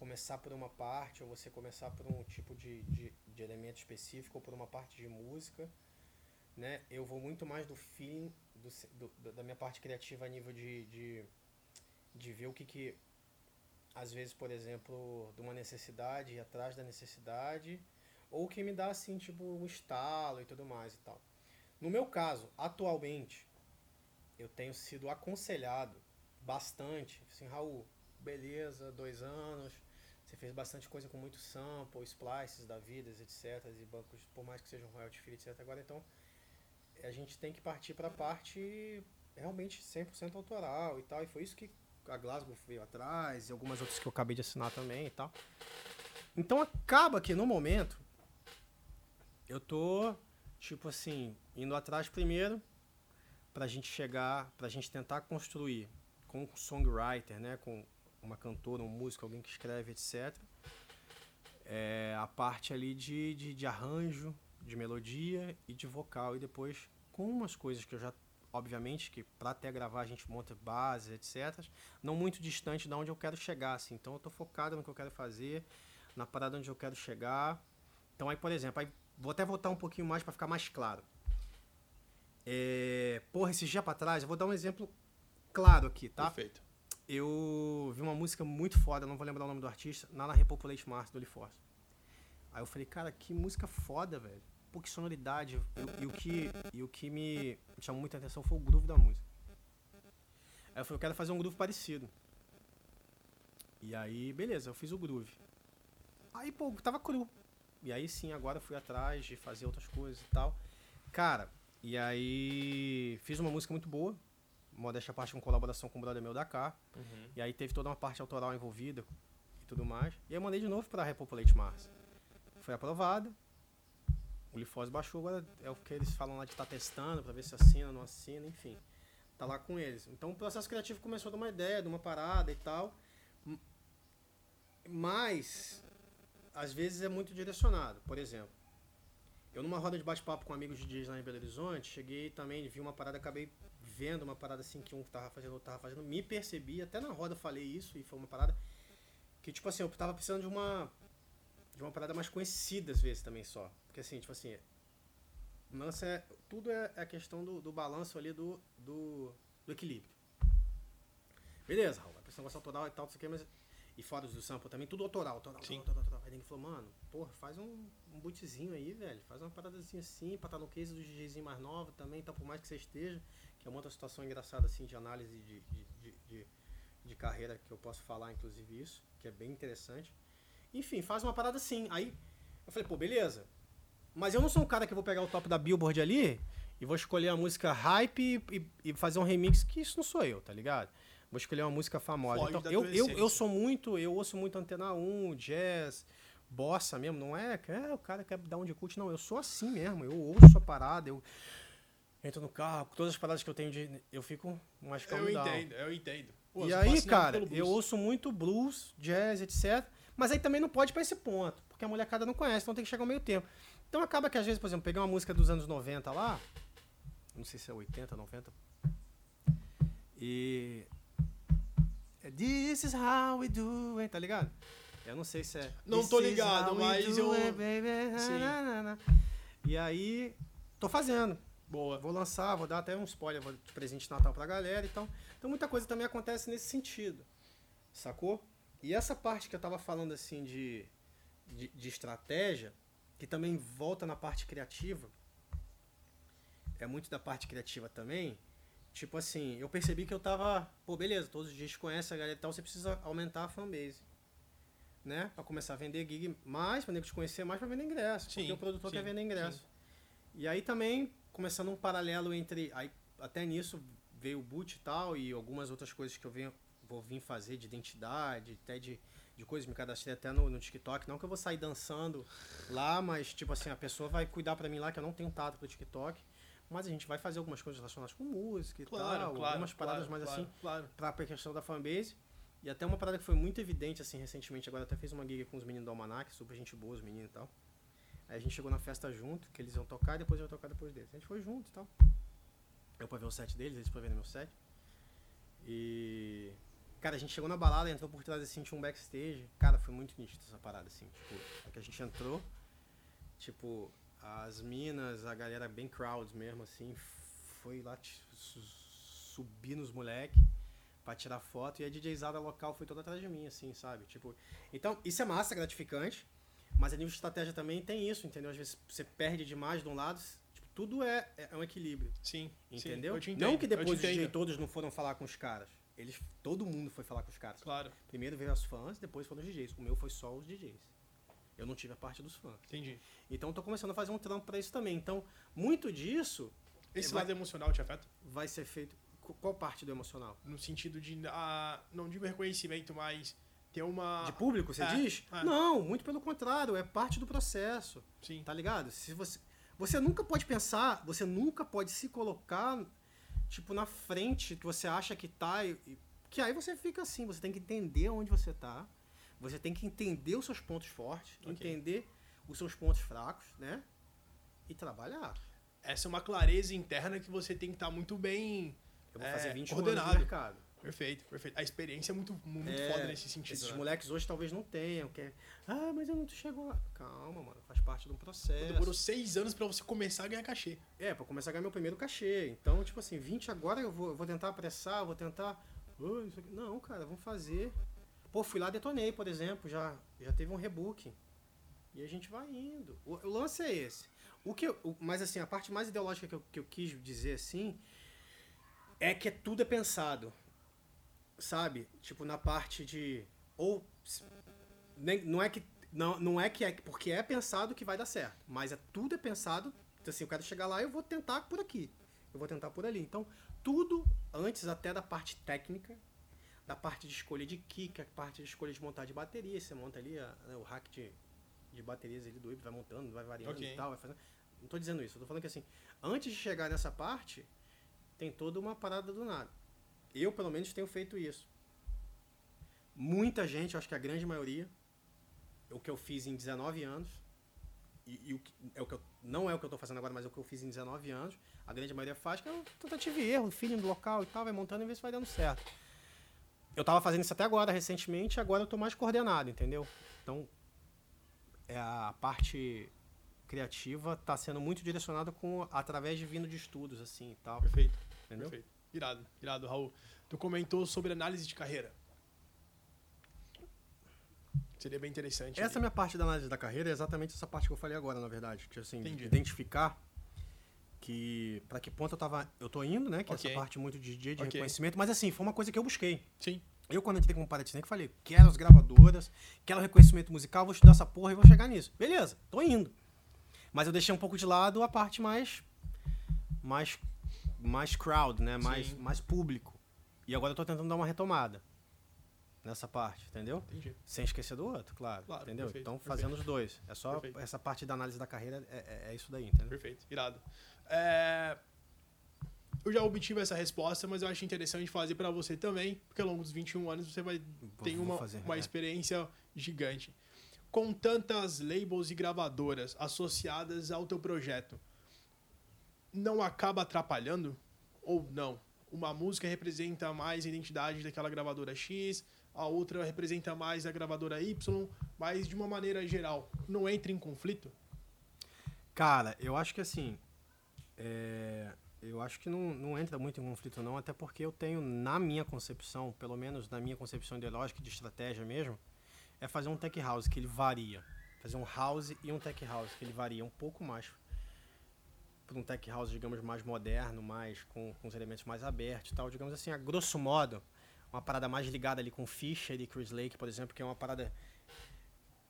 começar por uma parte, ou você começar por um tipo de, de, de elemento específico, ou por uma parte de música. Né? Eu vou muito mais do feeling, do, do- da- minha parte criativa a nível de, de, de ver o que que, às vezes, por exemplo, de uma necessidade, ir atrás da necessidade, ou que me dá, assim, tipo, um estalo e tudo mais e tal. No meu caso, atualmente, eu tenho sido aconselhado bastante. Assim, Raul, beleza, dois anos, você fez bastante coisa com muito sample, splices da vida, etc. E bancos, por mais que sejam royalty free, etc. Agora, então, a gente tem que partir para a parte realmente 100% autoral e tal. E foi isso que a Glasgow veio atrás, e algumas outras que eu acabei de assinar também e tal. Então, acaba que no momento, eu tô tipo assim, indo atrás primeiro pra gente chegar, pra gente tentar construir com um songwriter, né, com uma cantora, um músico, alguém que escreve, etc. É, a parte ali de, de, de arranjo, de melodia e de vocal e depois com umas coisas que eu já obviamente que para até gravar a gente monta bases, etc. Não muito distante de onde eu quero chegar, assim. Então eu tô focado no que eu quero fazer, na parada onde eu quero chegar. Então aí, por exemplo, aí Vou até voltar um pouquinho mais para ficar mais claro. É, porra, esse dia para trás, eu vou dar um exemplo claro aqui, tá? Perfeito. Eu vi uma música muito foda, não vou lembrar o nome do artista, lá na Repopulate Mars do Force. Aí eu falei, cara, que música foda, velho. Pô, que sonoridade. E, e o que, e o que me chamou muita atenção foi o groove da música. Aí eu falei, eu quero fazer um groove parecido. E aí, beleza, eu fiz o groove. Aí, pô, tava cru. E aí sim, agora fui atrás de fazer outras coisas e tal. Cara, e aí fiz uma música muito boa. Modéstia à parte com colaboração com o brother meu da K. Uhum. E aí teve toda uma parte autoral envolvida e tudo mais. E aí eu mandei de novo pra Repopulate Mars. Foi aprovada. O Lifoz baixou, agora é o que eles falam lá de estar testando pra ver se assina, não assina, enfim. Tá lá com eles. Então o processo criativo começou de uma ideia, de uma parada e tal. Mas às vezes é muito direcionado. Por exemplo, eu numa roda de bate-papo com amigos DJs lá em Belo Horizonte, cheguei também, vi uma parada, acabei vendo uma parada assim que um tava fazendo, outro tava fazendo, me percebi, até na roda falei isso, e foi uma parada que, tipo assim, eu tava precisando de uma de uma parada mais conhecida às vezes também só. Porque assim, tipo assim, lance é, tudo é a questão do, do balanço ali do, do, do equilíbrio. Beleza, Raul, vai pra negócio autoral e tal, não sei o que, mas e fora do sample também, tudo autoral, autoral, Sim. autoral, autoral. Aí ninguém falou, mano, porra, faz um, um bootzinho aí, velho. Faz uma paradazinha assim, pra estar no case do DJzinho mais novo também, então por mais que você esteja, que é uma outra situação engraçada assim de análise de, de, de, de, de carreira que eu posso falar, inclusive isso, que é bem interessante. Enfim, faz uma parada assim. Aí eu falei, pô, beleza. Mas eu não sou um cara que vou pegar o top da Billboard ali e vou escolher a música hype e, e- e fazer um remix, que isso não sou eu, tá ligado? Vou escolher uma música famosa. Foge Então, eu, eu, eu sou muito, eu ouço muito Antena 1, jazz, bossa mesmo, não é, é o cara quer dar um de cult, não, eu sou assim mesmo, eu ouço a parada, eu entro no carro, todas as paradas que eu tenho de, eu fico mais calmo Eu entendo, eu entendo. Pô, E aí, cara, eu ouço muito blues, jazz, etc. Mas aí também não pode pra esse ponto, porque a molecada não conhece, então tem que chegar ao meio tempo. Então acaba que às vezes, por exemplo, pegar uma música dos anos 90 lá, não sei se é 80, 90. E. é This is how we do it, tá ligado? Eu não sei se é. Não tô ligado, mas eu- it, baby. Sim. E aí, tô fazendo. Boa. Vou lançar, vou dar até um spoiler vou de presente de Natal pra galera. Então, então muita coisa também acontece nesse sentido. Sacou? E essa parte que eu tava falando assim de, de, de estratégia, que também volta na parte criativa, é muito da parte criativa também. Tipo assim, eu percebi que eu tava, pô, beleza, todos os dias conhece a galera e tal, você precisa aumentar a fanbase. Né? Pra começar a vender gig mais, pra nego te conhecer mais, pra vender ingresso. Sim, porque o produtor sim, quer vender ingresso. E aí também, começando um paralelo entre. Aí, até nisso veio o boot e tal, e algumas outras coisas que eu venho, vou vir fazer de identidade, até de, de coisas, me cadastrei até no, no TikTok. Não que eu vou sair dançando lá, mas tipo assim, a pessoa vai cuidar pra mim lá, que eu não tenho tato pro TikTok. Mas a gente vai fazer algumas coisas relacionadas com música e Claro, tal, claro. algumas paradas claro, mais assim Claro. pra pra questão da fanbase. E até uma parada que foi muito evidente, assim, recentemente, agora até fiz uma gig com os meninos do Almanac, super gente boa, os meninos e tal. Aí a gente chegou na festa junto, que eles iam tocar e depois eu ia tocar depois deles. A gente foi junto e tal. Eu pra ver o set deles, eles pra ver meu set. E. Cara, a gente chegou na balada, entrou por trás assim, tinha um backstage. Cara, foi muito nítido essa parada, assim. Tipo, a que a gente entrou, tipo, as minas, a galera bem crowds mesmo, assim, foi lá subir nos moleque pra tirar foto e a DJzada local foi toda atrás de mim, assim, sabe? Tipo, então, isso é massa, gratificante, mas a nível de estratégia também tem isso, entendeu? Às vezes você perde demais de um lado, tipo, tudo é, é um equilíbrio, Sim. sim, entendeu? eu te não que depois os DJ todos não foram falar com os caras. Eles, todo mundo foi falar com os caras. Claro, Primeiro veio as fãs, depois foram os DJs. O meu foi só os DJs. Eu não tive a parte dos fãs. entendi. Então tô começando a fazer um trampo pra isso também. Então, muito disso Esse vai- lado emocional te afeta? vai ser feito. Qu- Qual parte do emocional? No sentido de, ah, não digo reconhecimento, mas ter uma... De público, você é, diz? é. Não, muito pelo contrário, é parte do processo. Sim, Tá ligado? Se você, você nunca pode pensar, você nunca pode se colocar tipo na frente que você acha que tá e- que aí você fica assim, você tem que entender onde você tá. Você tem que entender os seus pontos fortes, Ok. entender os seus pontos fracos, né? E trabalhar. essa é uma clareza interna que você tem que estar muito bem... Eu vou É, fazer 20 coordenado. anos no mercado. Perfeito, perfeito. A experiência é muito, muito É, foda nesse sentido, Esses né? moleques hoje talvez não tenham, que é, ah, mas eu não chegou lá. Calma, mano, faz parte de um processo. Demorou seis anos pra você começar a ganhar cachê. É, pra começar a ganhar meu primeiro cachê. Então, tipo assim, 20 agora eu vou, eu vou tentar apressar, vou tentar. "Ah, isso aqui." Não, cara, vamos fazer. Pô, fui lá, detonei, por exemplo, já, já teve um rebooking. E a gente vai indo. O, o lance é esse. O que o- mas assim, a parte mais ideológica que eu, que eu quis dizer assim é que tudo é pensado. Sabe? Tipo, na parte de. Ou. nem- não é que. Não, não é que é porque é pensado que vai dar certo. Mas é tudo é pensado. Então, assim, eu quero chegar lá eu vou tentar por aqui. Eu vou tentar por ali. Então, tudo antes até da parte técnica, da parte de escolha de kick, a parte de escolha de montar de bateria. Você monta ali a- né, o rack de, de baterias ali do Ibe, vai montando, vai variando Ok. e tal, vai fazendo. Não tô dizendo isso, eu tô falando que assim, antes de chegar nessa parte, tem toda uma parada do nada. Eu, pelo menos, tenho feito isso. Muita gente, acho que a grande maioria, o que eu fiz em 19 anos, e, e o que, é o que eu, não é o que eu tô fazendo agora, mas é o que eu fiz em 19 anos, a grande maioria faz, que é um tentativa e erro, feeling do local e tal, vai montando e vê se vai dando certo. Eu tava fazendo isso até agora, recentemente, agora eu tô mais coordenado, entendeu? Então, é a parte criativa tá sendo muito direcionada com através de vindo de estudos assim e tal, Perfeito, entendeu? perfeito. Irado, irado, Raul. Tu comentou sobre análise de carreira. Seria bem interessante. Essa minha parte da análise da carreira é exatamente essa parte que eu falei agora, na verdade, que assim, Entendi. identificar que para que ponto eu tava, eu tô indo, né, que é Ok. essa parte muito de DJ de Ok. reconhecimento, mas assim, foi uma coisa que eu busquei. Sim, Eu, quando entrei como Paratinec, falei, quero as gravadoras, quero reconhecimento musical, vou estudar essa porra e vou chegar nisso. Beleza, tô indo. Mas eu deixei um pouco de lado a parte mais. mais. mais crowd, né? Mais, Sim. mais público. E agora eu tô tentando dar uma retomada nessa parte, entendeu? entendi. Sem esquecer do outro, claro. Claro, entendeu? perfeito, então, perfeito. fazendo os dois. É só Perfeito. essa parte da análise da carreira, é, é- é isso daí, entendeu? Perfeito, irado. É, Eu já obtive essa resposta, mas eu acho interessante fazer pra você também, porque ao longo dos 21 anos você vai ter uma, fazer, uma é. experiência gigante. Com tantas labels e gravadoras associadas ao teu projeto, não acaba atrapalhando? Ou não? Uma música representa mais a identidade daquela gravadora X, a outra representa mais a gravadora Y, mas de uma maneira geral, não entra em conflito? Cara, eu acho que assim. É, eu acho que não, não entra muito em conflito, não, até porque eu tenho, na minha concepção, pelo menos na minha concepção ideológica de estratégia mesmo, é fazer um tech house que ele varia. Fazer um house e um tech house que ele varia um pouco mais para um tech house, digamos, mais moderno, mais com, com os elementos mais abertos tal. Digamos assim, a grosso modo, uma parada mais ligada ali com Fisher e Chris Lake, por exemplo, que é uma parada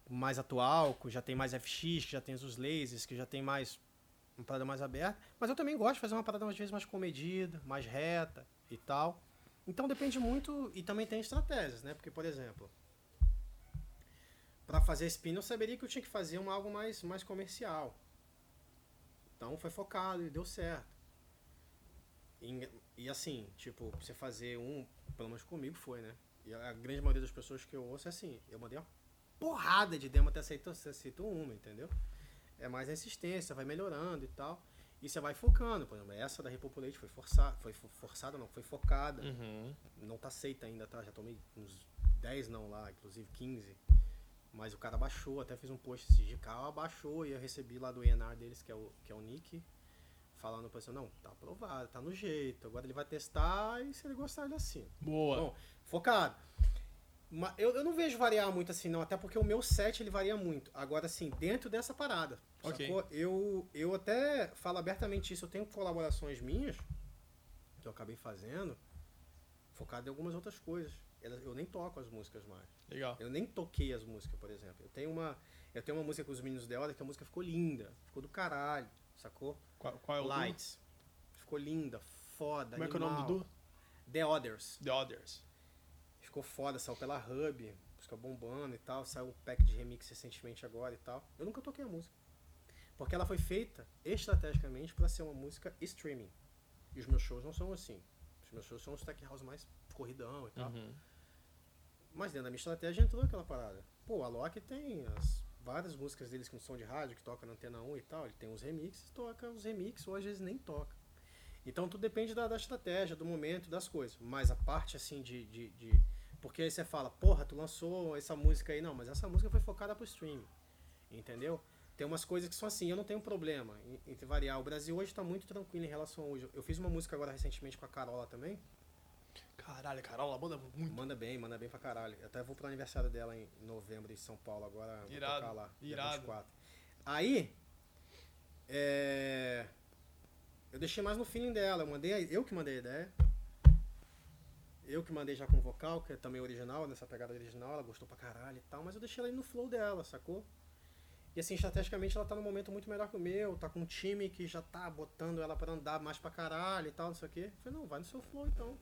mais atual, que já tem mais FX, que já tem os lasers, que já tem mais uma parada mais aberta. Mas eu também gosto de fazer uma parada às vezes mais comedida, mais reta e tal. Então depende muito e também tem estratégias, né? Porque, por exemplo, para fazer spin eu saberia que eu tinha que fazer um algo mais, mais comercial. Então foi focado e deu certo. E, e, assim, tipo, você fazer um, pelo menos comigo foi, né? E a grande maioria das pessoas que eu ouço é assim, eu mandei uma porrada de demo até aceitou, aceitou uma, entendeu? É mais insistência, vai melhorando e tal. E você vai focando, por exemplo, essa da Repopulate foi forçada, foi forçada não, foi focada. Uhum. Não tá aceita ainda, tá? Já tomei uns 10 não lá, inclusive 15. Mas o cara baixou, até fiz um post esse de carro, abaixou e eu recebi lá do ENAR deles, que é o, que é o Nick, falando pra você, não, tá aprovado, tá no jeito. Agora ele vai testar e se ele gostar, ele assina. Boa. Bom, focado. Eu, eu não vejo variar muito assim, não, até porque o meu set ele varia muito. Agora, assim, dentro dessa parada, okay. sacou? Eu, eu até falo abertamente isso, eu tenho colaborações minhas, que eu acabei fazendo, focado em algumas outras coisas eu nem toco as músicas mais. Legal. Eu nem toquei as músicas, por exemplo. Eu tenho uma, eu tenho uma música com os meninos de hora que a música ficou linda, ficou do caralho, sacou? Qual, qual é o Lights. Ficou linda, foda, Como animal. é que é o nome do The Others. The Others. Ficou foda, saiu pela Hub, música bombando e tal, saiu um pack de remix recentemente agora e tal. Eu nunca toquei a música. Porque ela foi feita estrategicamente para ser uma música streaming. E os meus shows não são assim. Os meus shows são os tech house mais corridão e tal. Uhum. Mas dentro da minha estratégia entrou aquela parada. Pô, a Loki tem as várias músicas deles com som de rádio que toca na antena 1 e tal. Ele tem os remixes, toca os remixes, ou às vezes nem toca. Então tudo depende da, da estratégia, do momento, das coisas. Mas a parte assim de, de, de. Porque aí você fala, porra, tu lançou essa música aí. Não, mas essa música foi focada pro stream. Entendeu? Tem umas coisas que são assim, eu não tenho problema entre variar. O Brasil hoje está muito tranquilo em relação a hoje. Eu fiz uma música agora recentemente com a Carola também. Caralho, Carol, ela manda muito. Manda bem, manda bem pra caralho. Eu até vou pro aniversário dela em novembro em São Paulo agora. Irado, vou tocar lá. Irado. 24. Aí, é... Eu deixei mais no feeling dela. Eu, mandei, eu que mandei a ideia. Eu que mandei já com vocal, que é também original, nessa pegada original. Ela gostou pra caralho e tal. Mas eu deixei ela aí no flow dela, sacou? E assim, estrategicamente ela tá num momento muito melhor que o meu. Tá com um time que já tá botando ela para andar mais pra caralho e tal, não sei o quê. Eu falei, não, vai no seu flow então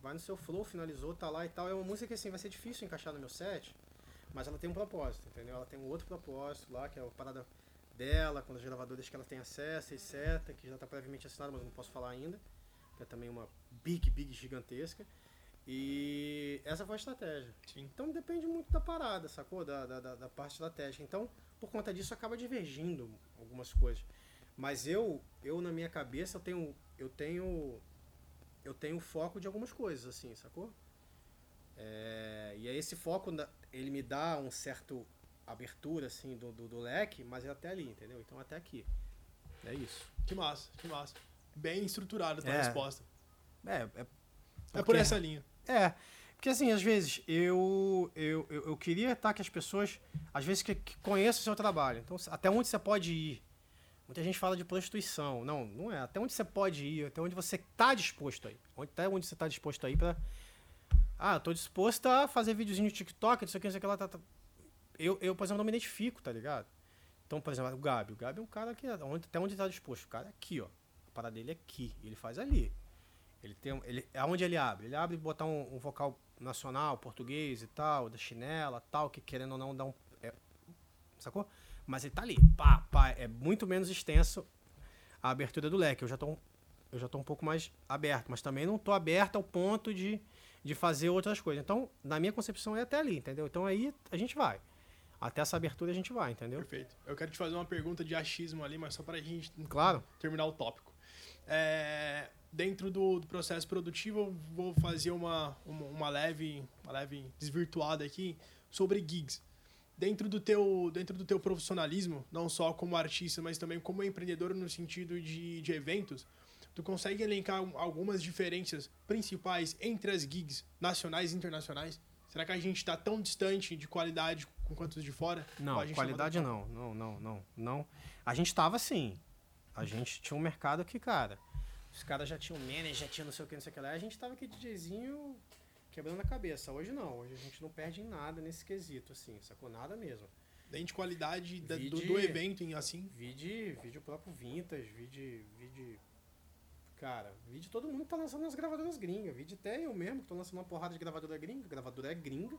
vai no seu flow, finalizou, tá lá e tal. É uma música que assim vai ser difícil encaixar no meu set, mas ela tem um propósito, entendeu? Ela tem um outro propósito lá, que é a parada dela, com as gravadoras que ela tem acesso, etc, que já está previamente assinado, mas não posso falar ainda, que é também uma big, big gigantesca. E essa foi a estratégia. Sim. Então depende muito da parada, sacou? Da, da, da parte estratégica. Então, por conta disso, acaba divergindo algumas coisas. Mas eu, eu na minha cabeça, eu tenho, eu tenho eu tenho foco de algumas coisas, assim, sacou? É, e aí esse foco, ele me dá um certo abertura, assim, do, do, do, leque, mas é até ali, entendeu? Então até aqui. É isso. Que massa, que massa. Bem estruturada a tua é, resposta. É, é, porque, é por essa linha. É, porque assim, às vezes, eu, eu, eu, eu queria estar que as pessoas, às vezes, que, que conheçam o seu trabalho. Então, até onde você pode ir Muita gente fala de prostituição. Não, não é. Até onde você pode ir, até onde você está disposto aí. Até onde você está disposto aí para Ah, tô disposto a fazer videozinho no TikTok, não sei o que, não sei o que lá. Tá, tá. Eu, eu, por exemplo, não me identifico, tá ligado? Então, por exemplo, o Gabi. O Gabi é um cara que. Até onde ele tá disposto? O cara é aqui, ó. A parada dele é aqui. Ele faz ali. Ele tem. Ele, aonde ele abre? Ele abre botar um, um vocal nacional, português e tal, da chinela, tal, que querendo ou não dá um. É, sacou? Mas ele tá ali, pá, pá, é muito menos extenso a abertura do leque. Eu já tô, eu já tô um pouco mais aberto, mas também não tô aberto ao ponto de, de fazer outras coisas. Então, na minha concepção, é até ali, entendeu? Então aí a gente vai. até essa abertura a gente vai, entendeu? Perfeito. Eu quero te fazer uma pergunta de achismo ali, mas só para a gente claro. terminar o tópico. É, dentro do, do, processo produtivo, eu vou fazer uma, uma, uma, leve, uma leve desvirtuada aqui sobre gigs. Dentro do, teu, dentro do teu profissionalismo, não só como artista, mas também como empreendedor no sentido de, de eventos, tu consegue elencar algumas diferenças principais entre as gigs nacionais e internacionais? Será que a gente está tão distante de qualidade quanto de fora? Não, qualidade não, não, não, não, não. A gente estava assim. A gente tinha um mercado que, cara, os caras já tinham manager, já tinha não sei o que, não sei o que lá. A gente tava aqui DJzinho quebrando a cabeça. Hoje não, hoje a gente não perde em nada nesse quesito, assim, sacou nada mesmo. Nem de qualidade da, do, do, evento em assim. Vide, vide o próprio Vintage, vide, vide cara, vide todo mundo que tá lançando nas gravadoras gringas. Vide até eu mesmo, que tô lançando uma porrada de gravadora gringa. Gravadora é gringa,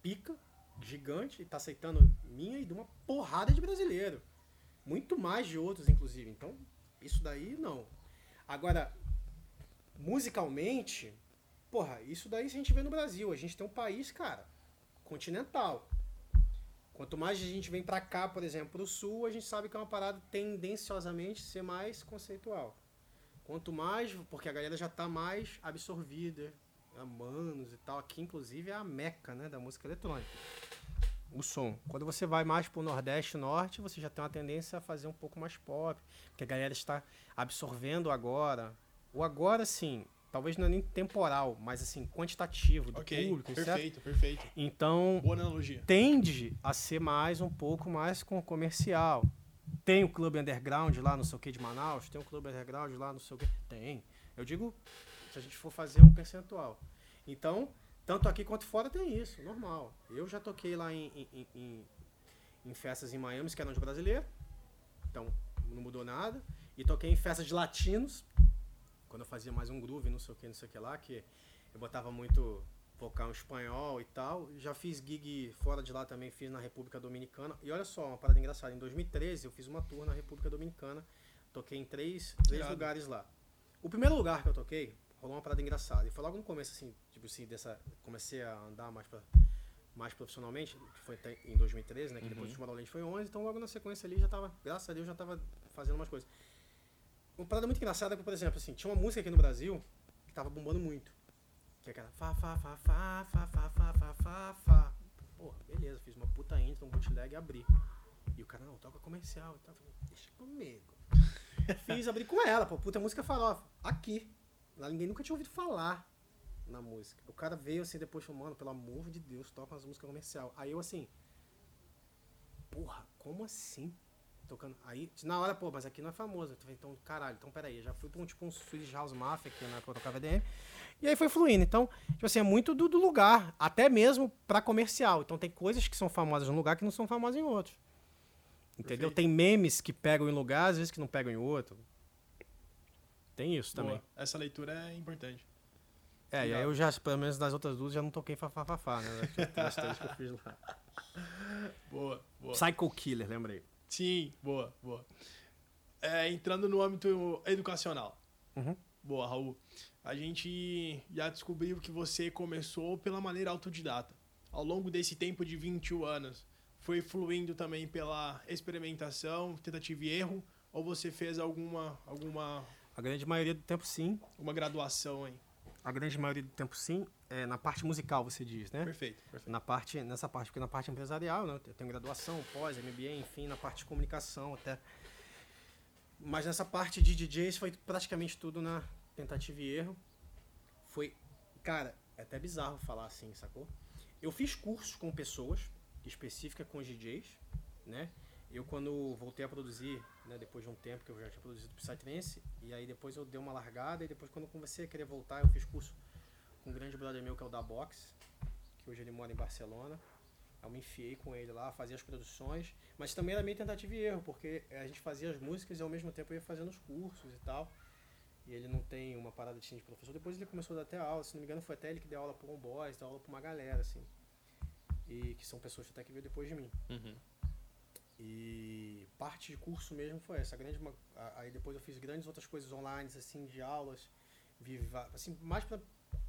pica, gigante, e tá aceitando minha e de uma porrada de brasileiro. Muito mais de outros, inclusive. Então, isso daí não. Agora, musicalmente, porra, isso daí a gente vê no Brasil. A gente tem um país, cara, continental. Quanto mais a gente vem para cá, por exemplo, pro sul, a gente sabe que é uma parada tendenciosamente ser mais conceitual. Quanto mais, porque a galera já tá mais absorvida, manos e tal. Aqui, inclusive, é a meca, né, da música eletrônica. O som. Quando você vai mais pro Nordeste e Norte, você já tem uma tendência a fazer um pouco mais pop, porque a galera está absorvendo agora. O agora, sim, talvez não é nem temporal, mas assim, quantitativo do okay, público, perfeito, certo? perfeito. Então, tende a ser mais um pouco mais com comercial. Tem o clube underground lá no sei o que de Manaus, tem o clube underground lá no sei o que. Tem. Eu digo, se a gente for fazer um percentual. Então, tanto aqui quanto fora tem isso, normal. Eu já toquei lá em, em, em, em festas em Miami que eram de brasileiro, então não mudou nada. E toquei em festas de latinos, quando eu fazia mais um groove, não sei o que, não sei o que lá, que eu botava muito vocal em espanhol e tal. Já fiz gig fora de lá também, fiz na República Dominicana. E olha só, uma parada engraçada, em 2013 eu fiz uma tour na República Dominicana, toquei em três, três lugares lá. O primeiro lugar que eu toquei, rolou uma parada engraçada. E foi logo no começo, assim, tipo assim, dessa. Comecei a andar mais pra, mais profissionalmente, que foi em 2013, né? Que uhum. depois do Tomorrowland foi 11, então logo na sequência ali já tava, graças a Deus, já tava fazendo umas coisas. Uma parada muito engraçada é que, por exemplo, assim, tinha uma música aqui no Brasil que tava bombando muito. Que é aquela fa fa fa fa fa fa fa fa fa fa. Pô, beleza, fiz uma puta intro, um bootleg e abri. E o cara, não, toca comercial e tal. Deixa comigo. fiz, abri com ela, pô, puta música farofa. Aqui. Lá ninguém nunca tinha ouvido falar na música. O cara veio assim depois falou, mano, pelo amor de Deus, toca umas músicas comercial. Aí eu assim, porra, como assim? Tocando. Aí, na hora, pô, mas aqui não é famoso. Eu falei, então, caralho, então peraí. Já fui pra um tipo um Swedish House Mafia aqui na época eu tocava. E aí foi fluindo. Então, tipo assim, é muito do, do lugar, até mesmo pra comercial. Então tem coisas que são famosas num lugar que não são famosas em outro. Entendeu? Perfeito. Tem memes que pegam em lugar, às vezes que não pegam em outro. Tem isso Boa. também. Essa leitura é importante. É, Legal. e aí eu já, pelo menos nas outras duas, já não toquei fafafafá, né? As três que eu fiz lá. Boa, boa. Psycho Killer, lembrei. Sim, boa, boa. É, entrando no âmbito educacional. Uhum. Boa, Raul. A gente já descobriu que você começou pela maneira autodidata. Ao longo desse tempo de 21 anos, foi fluindo também pela experimentação, tentativa e erro? Ou você fez alguma. alguma a grande maioria do tempo, sim. Uma graduação aí? A grande maioria do tempo, sim. É, na parte musical, você diz, né? Perfeito, perfeito. Na parte, nessa parte, porque na parte empresarial, né? Eu tenho graduação, pós, MBA, enfim, na parte de comunicação até. Mas nessa parte de DJs foi praticamente tudo na tentativa e erro. Foi, cara, é até bizarro falar assim, sacou? Eu fiz cursos com pessoas específicas com os DJs, né? Eu quando voltei a produzir né, depois de um tempo que eu já tinha produzido Psytrance, e aí depois eu dei uma largada, e depois quando eu comecei a querer voltar, eu fiz curso com um grande brother meu que é o da Box, que hoje ele mora em Barcelona. Eu me enfiei com ele lá, fazia as produções, mas também era meio tentativa e erro, porque a gente fazia as músicas e ao mesmo tempo eu ia fazendo os cursos e tal. E ele não tem uma parada de professor. Depois ele começou a dar até aula, se não me engano foi até ele que deu aula para um boys, deu aula para uma galera, assim. E que são pessoas que até que veio depois de mim. Uhum. E parte de curso mesmo foi essa. Grande, aí depois eu fiz grandes outras coisas online, assim, de aulas, viva, assim, mais para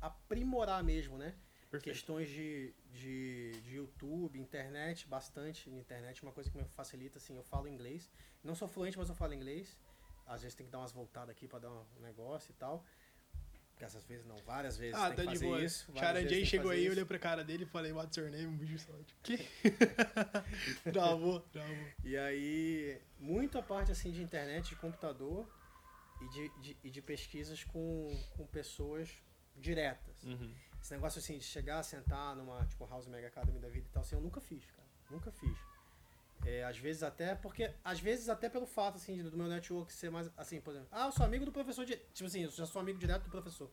aprimorar mesmo, né? Perfeito. Questões de, de, de YouTube, internet, bastante internet, uma coisa que me facilita, assim, eu falo inglês. Não sou fluente, mas eu falo inglês. Às vezes tem que dar umas voltadas aqui para dar um negócio e tal. Essas vezes não, várias vezes ah, tem tá de boa. isso. Jay chegou aí, eu olhei pra cara dele e falei, what's your name? Um vídeo só. Tipo, que? travou, travou. E aí, muito a parte assim de internet, de computador e de, de, e de pesquisas com, com pessoas diretas. Uhum. Esse negócio assim de chegar, sentar numa tipo House Mega Academy da vida e tal, assim, eu nunca fiz, cara. Nunca fiz. É, às vezes até, porque, às vezes até pelo fato, assim, do meu network ser mais, assim, por exemplo, ah, eu sou amigo do professor, de, tipo assim, eu já sou amigo direto do professor.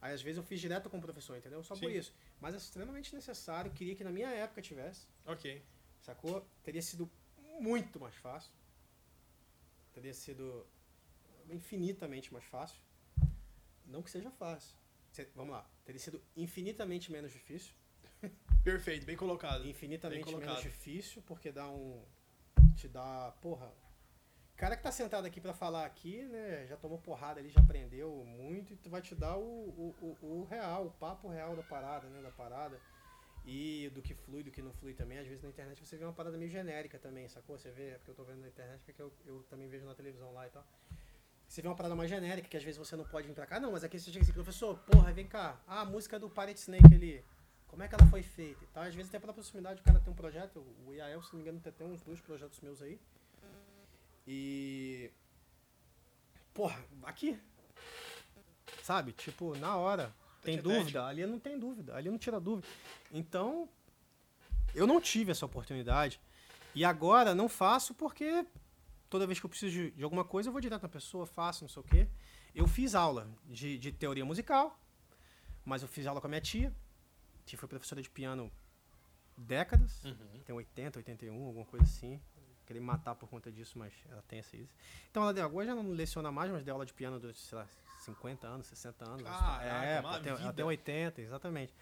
Aí às vezes eu fiz direto com o professor, entendeu? Só por Sim. isso. Mas é extremamente necessário, queria que na minha época tivesse, Ok. sacou? Teria sido muito mais fácil. Teria sido infinitamente mais fácil. Não que seja fácil. Vamos lá. Teria sido infinitamente menos difícil. Perfeito, bem colocado. Infinitamente Bem colocado. menos difícil, porque dá um. Te dá. Porra. O cara que tá sentado aqui pra falar aqui, né? Já tomou porrada ali, já aprendeu muito, e tu vai te dar o, o, o, o real, o papo real da parada, né? Da parada. E do que flui, do que não flui também. Às vezes na internet você vê uma parada meio genérica também, sacou? Você vê, é porque eu tô vendo na internet, porque eu, eu também vejo na televisão lá e tal. Você vê uma parada mais genérica, que às vezes você não pode vir pra cá. Não, mas aqui você chega assim, professor, porra, vem cá. Ah, a música do Pirate Snake ali. Como é que ela foi feita e tal. Às vezes até pela proximidade o cara tem um projeto. O IAL, se não me engano, tem até uns dois projetos meus aí. E. Porra, aqui. Sabe? Tipo, na hora. Tem dúvida? Ali não tem dúvida. Ali não tira dúvida. Então, eu não tive essa oportunidade. E agora não faço porque toda vez que eu preciso de, de alguma coisa, eu vou direto na pessoa, faço, não sei o quê. Eu fiz aula de, de teoria musical, mas eu fiz aula com a minha tia, que foi professora de piano décadas, Uhum. tem 80, 81, alguma coisa assim. Queria me matar por conta disso, mas ela tem essa isso. Então ela deu, agora já não leciona mais, mas deu aula de piano durante, sei lá, 50 anos, 60 anos. Caraca, é, vida. tem 80, exatamente.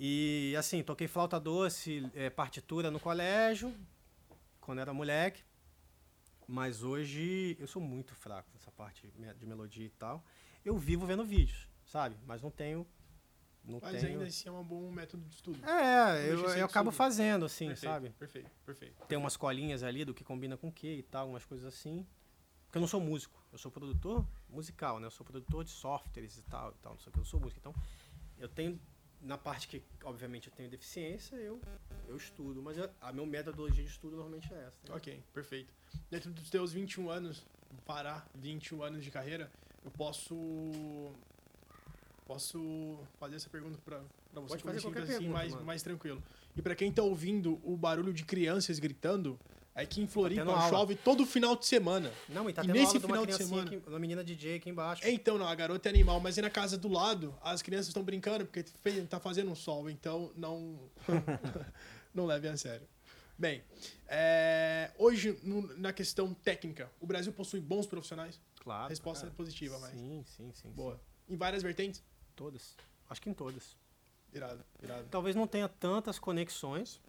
E assim, toquei flauta doce, é, partitura no colégio, quando era moleque. Mas hoje eu sou muito fraco nessa parte de melodia e tal. Eu vivo vendo vídeos, sabe? Mas não tenho. Não Mas tenho. ainda assim é um bom método de estudo. É, eu, ser eu acabo fazendo, assim, perfeito, sabe? Perfeito, perfeito. Tem umas colinhas ali do que combina com o que e tal, algumas coisas assim. Porque eu não sou músico, eu sou produtor musical, né? Eu sou produtor de softwares e tal, e tal, não sei o que, eu sou músico. Então, eu tenho, na parte que, obviamente, eu tenho deficiência, eu, eu estudo. Mas eu- a minha metodologia de estudo normalmente é essa. né? Ok, perfeito. Dentro dos teus 21 anos, parar 21 anos de carreira, eu posso. Posso fazer essa pergunta pra você Pode como fazer qualquer assim, pergunta, mais, mano. mais tranquilo. E pra quem tá ouvindo o barulho de crianças gritando, é que em Floripa tendo aula. chove todo final de semana. Não, e tá E tendo nesse aula de uma final de semana- aqui, uma menina DJ aqui embaixo. Então, não, a garota é animal, mas e na casa do lado, as crianças estão brincando porque tá fazendo um sol, então não não leve a sério. Bem, é, hoje, no- na questão técnica, o Brasil possui bons profissionais? Claro. A resposta cara. é positiva, mas Sim, sim, sim. boa. sim. Em várias vertentes? Todas. Acho que em todas. Irado, irado. Talvez não tenha tantas conexões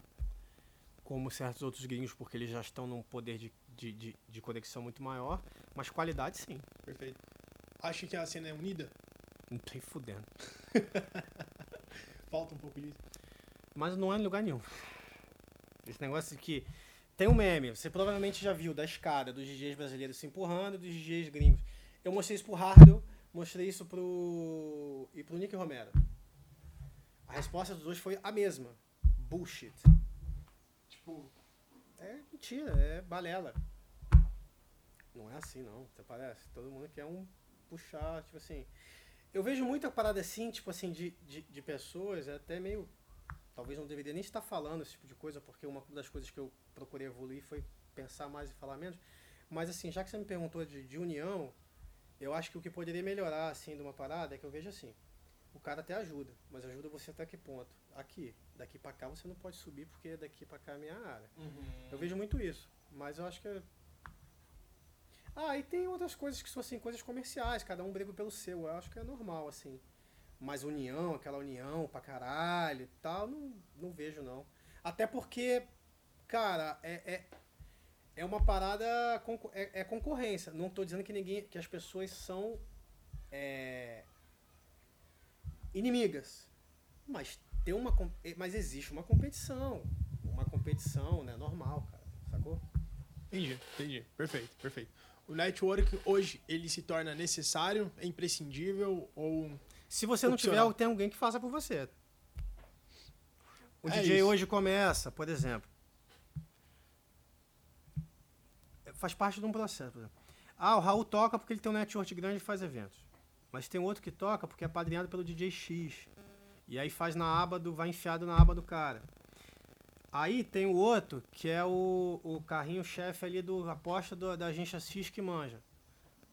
como certos outros gringos, porque eles já estão num poder de, de, de, de conexão muito maior, mas qualidade sim. Perfeito. Acha que a cena é unida? Não tem fudendo. Falta um pouco disso. Mas não é em lugar nenhum. Esse negócio de que. Tem um meme, você provavelmente já viu da escada dos DJs brasileiros se empurrando e dos DJs gringos. Eu mostrei isso pro Hardel, mostrei isso pro. e pro Nick Romero. A resposta dos dois foi a mesma. Bullshit. Tipo, É mentira, é balela. Não é assim, não. Até parece. Todo mundo quer um puxar, tipo assim. Eu vejo muita parada assim, tipo assim, de, de, de pessoas, é até meio. Talvez não deveria nem estar falando esse tipo de coisa, porque uma das coisas que eu procurei evoluir foi pensar mais e falar menos. Mas assim, já que você me perguntou de, de união, eu acho que o que poderia melhorar, assim, de uma parada é que eu vejo assim. O cara até ajuda, mas ajuda você até que ponto? Aqui. Daqui pra cá você não pode subir, porque daqui pra cá é minha área. Eu vejo muito isso, mas eu acho que. é- Ah, e tem outras coisas que são assim, coisas comerciais, cada um briga pelo seu, eu acho que é normal, assim. Mas união, aquela união pra caralho e tal, não, não vejo não. Até porque, cara, é, é, é uma parada. É, é concorrência. Não tô dizendo que ninguém. que as pessoas são é, inimigas. Mas tem uma. com- Mas existe uma competição. competição, né? Normal, cara. Sacou? Entendi, entendi. Perfeito, perfeito. O network hoje, ele se torna necessário, é imprescindível ou... Se você não tiver, Opcional. tem alguém que faça por você. O É DJ isso. hoje começa, por exemplo. Faz parte de um processo. Ah, o Raul toca porque ele tem um network grande e faz eventos. Mas tem outro que toca porque é padrinhado pelo DJ X. E aí faz na aba do. vai enfiado na aba do cara. Aí tem o outro, que é o, o carrinho-chefe ali do aposta do, da agência X que manja.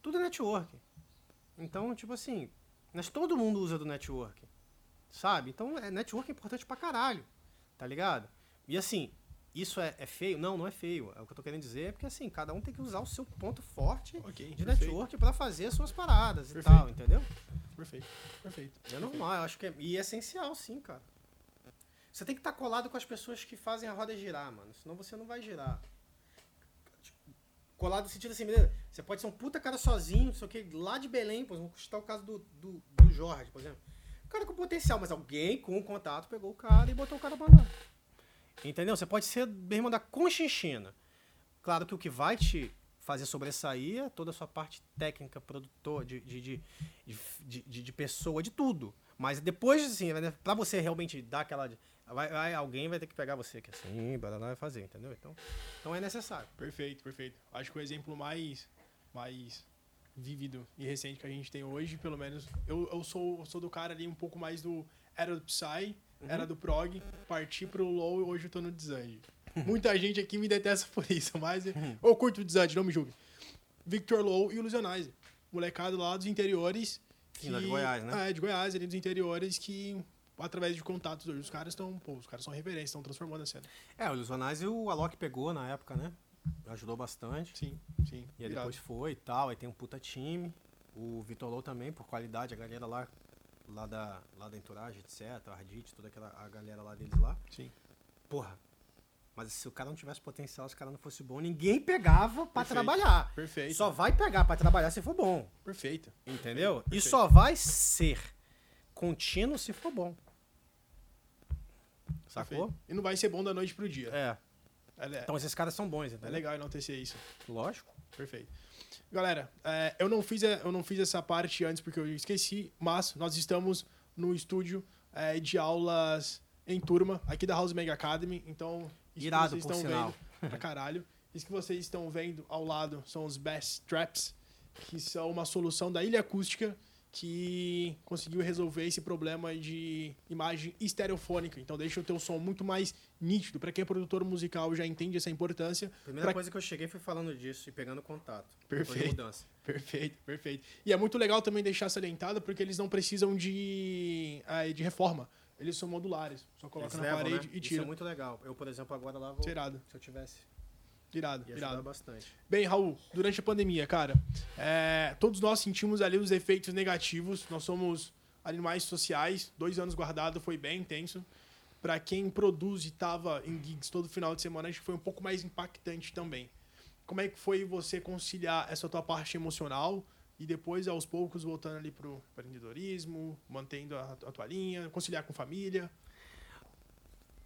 Tudo é network. Então, tipo assim, mas todo mundo usa do network. Sabe? Então, é, network é importante pra caralho. Tá ligado? E assim, isso é, é feio? Não, não é feio. É o que eu tô querendo dizer, é porque assim, cada um tem que usar o seu ponto forte Ok, de perfeito, network pra fazer as suas paradas e Perfeito. tal, entendeu? perfeito, perfeito. É normal, eu acho que é, e é essencial, sim, cara. Você tem que estar colado com as pessoas que fazem a roda girar, mano. Senão você não vai girar. Colado no sentido assim, beleza? Você pode ser um puta cara sozinho, não sei o que, lá de Belém, por exemplo, vamos citar o caso do, do, do Jorge, por exemplo. O cara com potencial, mas alguém com contato pegou o cara e botou o cara pra andar. Entendeu? Você pode ser mesmo da conchinchina. Claro que o que vai te fazer sobressair é toda a sua parte técnica, produtor, de, de, de, de, pessoa, de tudo. Mas depois, assim, né, pra você realmente dar aquela. Vai, vai- alguém vai ter que pegar você, que assim, baraná vai fazer, entendeu? Então, então é necessário. Perfeito, perfeito. Acho que o exemplo mais, mais vívido e recente que a gente tem hoje, pelo menos, eu, eu, sou, eu sou do cara ali um pouco mais do. Era do Psy, era do Prog, parti pro Low e hoje eu tô no Desange. Muita gente aqui me detesta por isso, mas eu curto o Desange, não me julgue. Victor Low e o. Molecado lá dos interiores. Sim, lá de Goiás, né? É, de Goiás, ali dos interiores, que através de contatos hoje, os caras estão, pô, os caras são referência, estão transformando a cena. É, o Ilusionais o Alok pegou na época, né? Ajudou bastante. Sim, sim. E aí depois foi e tal, aí tem um puta time. O Vitor Low também, por qualidade, a galera lá, lá da, lá da Entourage, etc, a Ardit, toda aquela a galera lá deles lá. Sim. Porra. Mas se o cara não tivesse potencial, se o cara não fosse bom, ninguém pegava pra Perfeito. trabalhar. Perfeito. Só vai pegar pra trabalhar se for bom. Perfeito. Entendeu? E Perfeito. só vai ser contínuo se for bom. Sacou? Perfeito. E não vai ser bom da noite pro dia. É. É, é- Então esses caras são bons, é entendeu? legal enaltecer isso. Lógico. Perfeito. Galera, é, eu, não fiz, eu não fiz essa parte antes porque eu esqueci, mas nós estamos no estúdio é, de aulas em turma aqui da House Mega Academy. Então, isso Irado, que vocês estão sinal. vendo pra caralho. Isso que vocês estão vendo ao lado são os Best Traps, que são uma solução da ilha acústica que conseguiu resolver esse problema de imagem estereofônica. Então deixa o teu som muito mais nítido. Para quem é produtor musical já entende essa importância. Primeira Pra- coisa que eu cheguei foi falando disso e pegando contato. Perfeito. mudança. Perfeito, perfeito. E é muito legal também deixar salientado porque eles não precisam de, eh, de reforma. Eles são modulares. Só coloca Eles na levam, parede né? e Isso tira. é muito legal. Eu, por exemplo, agora lá vou. Isso é irado. Se eu tivesse, Irado, ia irado. bastante. Bem, Raul, durante a pandemia, cara, eh, todos nós sentimos ali os efeitos negativos. Nós somos animais sociais. Dois anos guardado foi bem intenso. Pra quem produz e tava em gigs todo final de semana, acho que foi um pouco mais impactante também. Como é que foi você conciliar essa tua parte emocional e depois, aos poucos, voltando ali pro empreendedorismo, mantendo a, a tua linha, conciliar com família?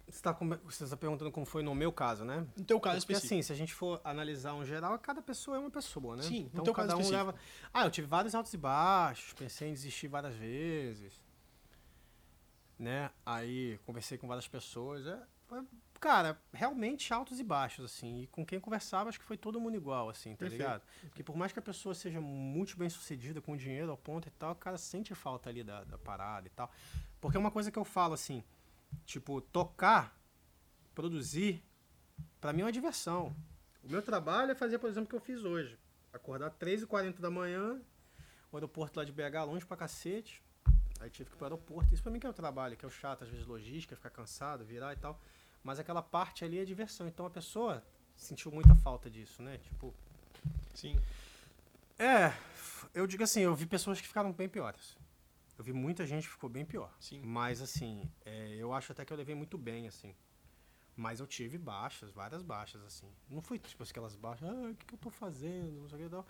Você está você tá perguntando como foi no meu caso, né? No teu caso Porque específico. assim, se a gente for analisar um geral, cada pessoa é uma pessoa, né? Sim, no então teu cada caso um específico. leva. Ah, eu tive vários altos e baixos, pensei em desistir várias vezes. Né? Aí conversei com várias pessoas. É, cara, realmente altos e baixos, assim. E com quem conversava, acho que foi todo mundo igual, assim, tá Perfeito. ligado? Porque por mais que a pessoa seja muito bem sucedida com dinheiro ao ponto e tal, o cara sente falta ali da, da parada e tal. Porque é uma coisa que eu falo, assim, tipo, tocar, produzir, pra mim é uma diversão. O meu trabalho é fazer, por exemplo, o que eu fiz hoje. Acordar 3h40 da manhã, o aeroporto lá de BH longe pra cacete. Aí tive que ir pro aeroporto. Isso pra mim que é o trabalho, que é o chato, às vezes logística, ficar cansado, virar e tal. Mas aquela parte ali é diversão. Então a pessoa sentiu muita falta disso, né? Tipo, Sim. é, eu digo assim, eu vi pessoas que ficaram bem piores. Eu vi muita gente que ficou bem pior. Sim. Mas assim, é, eu acho até que eu levei muito bem, assim. Mas eu tive baixas, várias baixas, assim. Não foi tipo aquelas baixas, ah, o que, que eu tô fazendo? Não sei o que tal.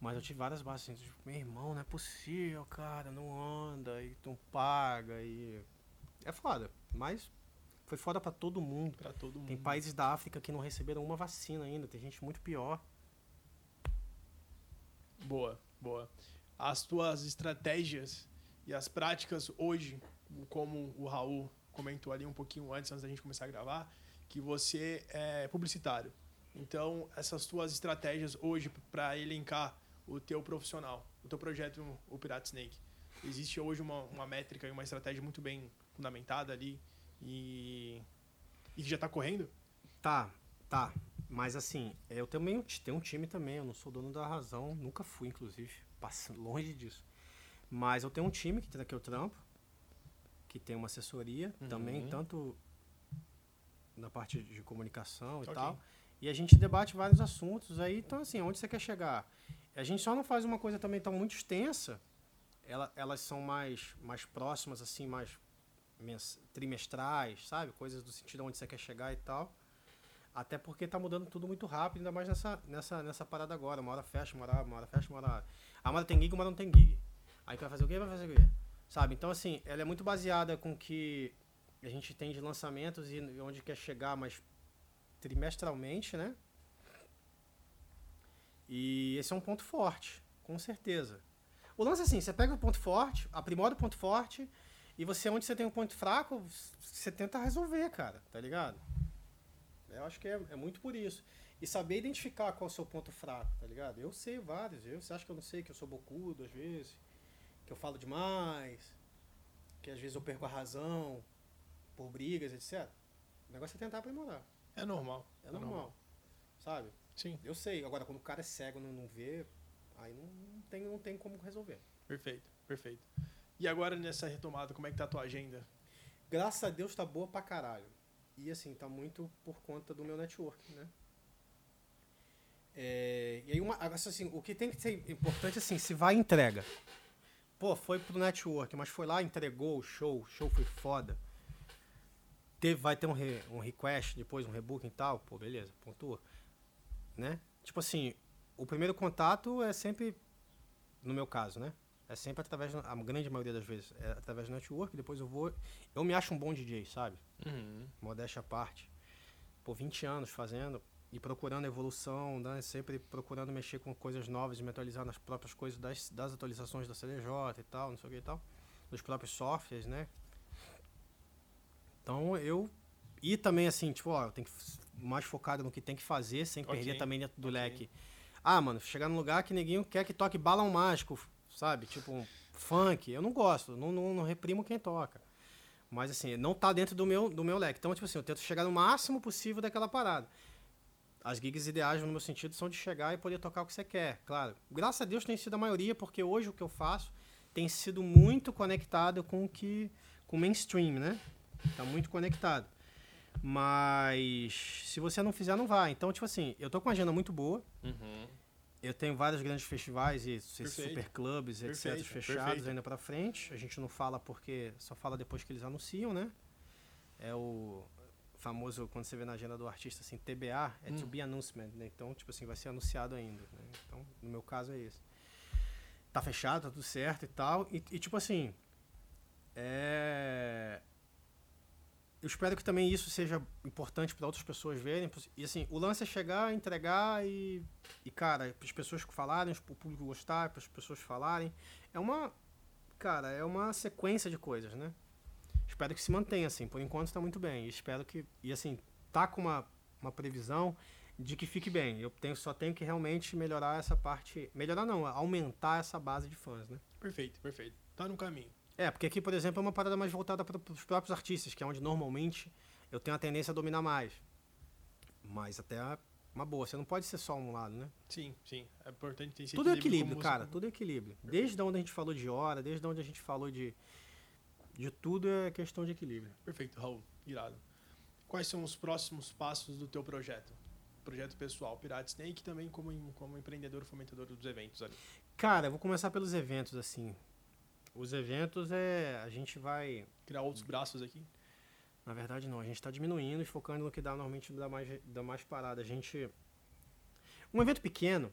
Mas eu tive várias baixas, assim, tipo, meu irmão, não é possível, cara, não anda, e não paga, e. É foda. Mas Foi foda para todo mundo. Pra todo mundo. Tem países da África que não receberam uma vacina ainda. Tem gente muito pior. Boa, boa. As tuas estratégias e as práticas hoje, como o Raul comentou ali um pouquinho antes, antes da gente começar a gravar, que você é publicitário. Então, essas tuas estratégias hoje para elencar o teu profissional, o teu projeto, o Pirate Snake, existe hoje uma, uma métrica e uma estratégia muito bem fundamentada ali e, e já está correndo? Tá, tá. Mas assim, eu também tenho um time também, eu não sou dono da razão, nunca fui, inclusive, longe disso. Mas eu tenho um time que aqui o trampo, que tem uma assessoria Uhum. também, tanto na parte de comunicação e Ok. tal. E a gente debate vários assuntos aí, então assim, onde você quer chegar? A gente só não faz uma coisa também tão muito extensa, ela, elas são mais, mais próximas, assim, mais trimestrais, sabe? Coisas do sentido onde você quer chegar e tal. Até porque tá mudando tudo muito rápido, ainda mais nessa, nessa, nessa parada agora. Uma hora fecha, uma hora, uma hora fecha, uma hora. A uma hora tem gig, uma hora não tem gig. Aí vai fazer o quê? Vai fazer o quê? Sabe? Então, assim, ela é muito baseada com que a gente tem de lançamentos e onde quer chegar, mas trimestralmente, né? E esse é um ponto forte, com certeza. O lance é assim, você pega o ponto forte, aprimora o ponto forte, e você, onde você tem um ponto fraco, você tenta resolver, cara, tá ligado? Eu acho que é, é muito por isso. E saber identificar qual é o seu ponto fraco, tá ligado? Eu sei vários. Eu, você acha que eu não sei que eu sou bocudo às vezes? Que eu falo demais? Que às vezes eu perco a razão por brigas, etc. O negócio é tentar aprimorar. É normal. É normal. Sabe? Sim, Eu sei. Agora, quando o cara é cego não, não vê, aí não, não tem, não tem como resolver. perfeito, perfeito. E agora nessa retomada, como é que tá a tua agenda? Graças a Deus tá boa pra caralho. E assim, tá muito por conta do meu network, né? É, e aí, uma, assim, o que tem que ser importante assim, se vai entrega. Pô, foi pro network, mas foi lá, entregou o show, o show foi foda. Teve, vai ter um, re, um request, depois um rebooking e tal, pô, beleza, pontua. Né? Tipo assim, o primeiro contato é sempre, no meu caso, né? É sempre através, a grande maioria das vezes, é através do network, depois eu vou. Eu me acho um bom DJ, sabe? Modéstia à parte. Por 20 anos fazendo e procurando evolução, né? sempre procurando mexer com coisas novas e me atualizar nas próprias coisas das, das atualizações da CDJ e tal, não sei o que e tal. Dos próprios softwares, né? Então eu. E também assim, tipo, ó, eu tenho que mais focado no que tem que fazer, sem Ok, perder também dentro do ok. leque. Ah, mano, chegar num lugar que ninguém quer que toque balão mágico, sabe? Tipo, um funk. Eu não gosto, não, não, não reprimo quem toca. Mas assim, não tá dentro do meu, do meu leque. Então, tipo assim, eu tento chegar no máximo possível daquela parada. As gigs ideais, no meu sentido, são de chegar e poder tocar o que você quer, claro. Graças a Deus tem sido a maioria, porque hoje o que eu faço tem sido muito conectado com o que. com o mainstream, né? Tá muito conectado. Mas se você não fizer, não vai. Então, tipo assim, eu tô com uma agenda muito boa. Eu tenho vários grandes festivais e Perfeito. super clubes, etc, Perfeito, fechados perfeito. ainda pra frente. A gente não fala porque só fala depois que eles anunciam, né? É o famoso, quando você vê na agenda do artista, assim, TBA, é to Hum. be announcement, né? Então, tipo assim, vai ser anunciado ainda. né? Então, no meu caso é esse. Tá fechado, tá tudo certo e tal. E, e, tipo assim, é... Eu espero que também isso seja importante para outras pessoas verem. E assim, o lance é chegar, entregar e, e cara, para as pessoas que falarem, para o público gostar, para as pessoas falarem. É uma, cara, é uma sequência de coisas, né? Espero que se mantenha assim. Por enquanto está muito bem. E espero que e assim tá com uma, uma previsão de que fique bem. Eu tenho, só tenho que realmente melhorar essa parte, melhorar não, aumentar essa base de fãs, né? Perfeito, perfeito. Tá no caminho. É, porque aqui, por exemplo, é uma parada mais voltada para os próprios artistas, que é onde normalmente eu tenho a tendência a dominar mais. Mas até uma boa, você não pode ser só um lado, né? Sim, sim. É importante ter esse Tudo é equilíbrio, como cara, tudo é equilíbrio. Desde onde a gente falou de hora, desde onde a gente falou de. De tudo é questão de equilíbrio. Perfeito, Raul. Irado. Quais são os próximos passos do teu projeto? Projeto pessoal, Pirate Snake, também como, como empreendedor fomentador dos eventos ali. Cara, eu vou começar pelos eventos, assim. Os eventos é. A gente vai. Criar outros braços aqui. Na verdade, não. A gente está diminuindo e focando no que dá normalmente dá mais, dá mais parada. A gente. Um evento pequeno,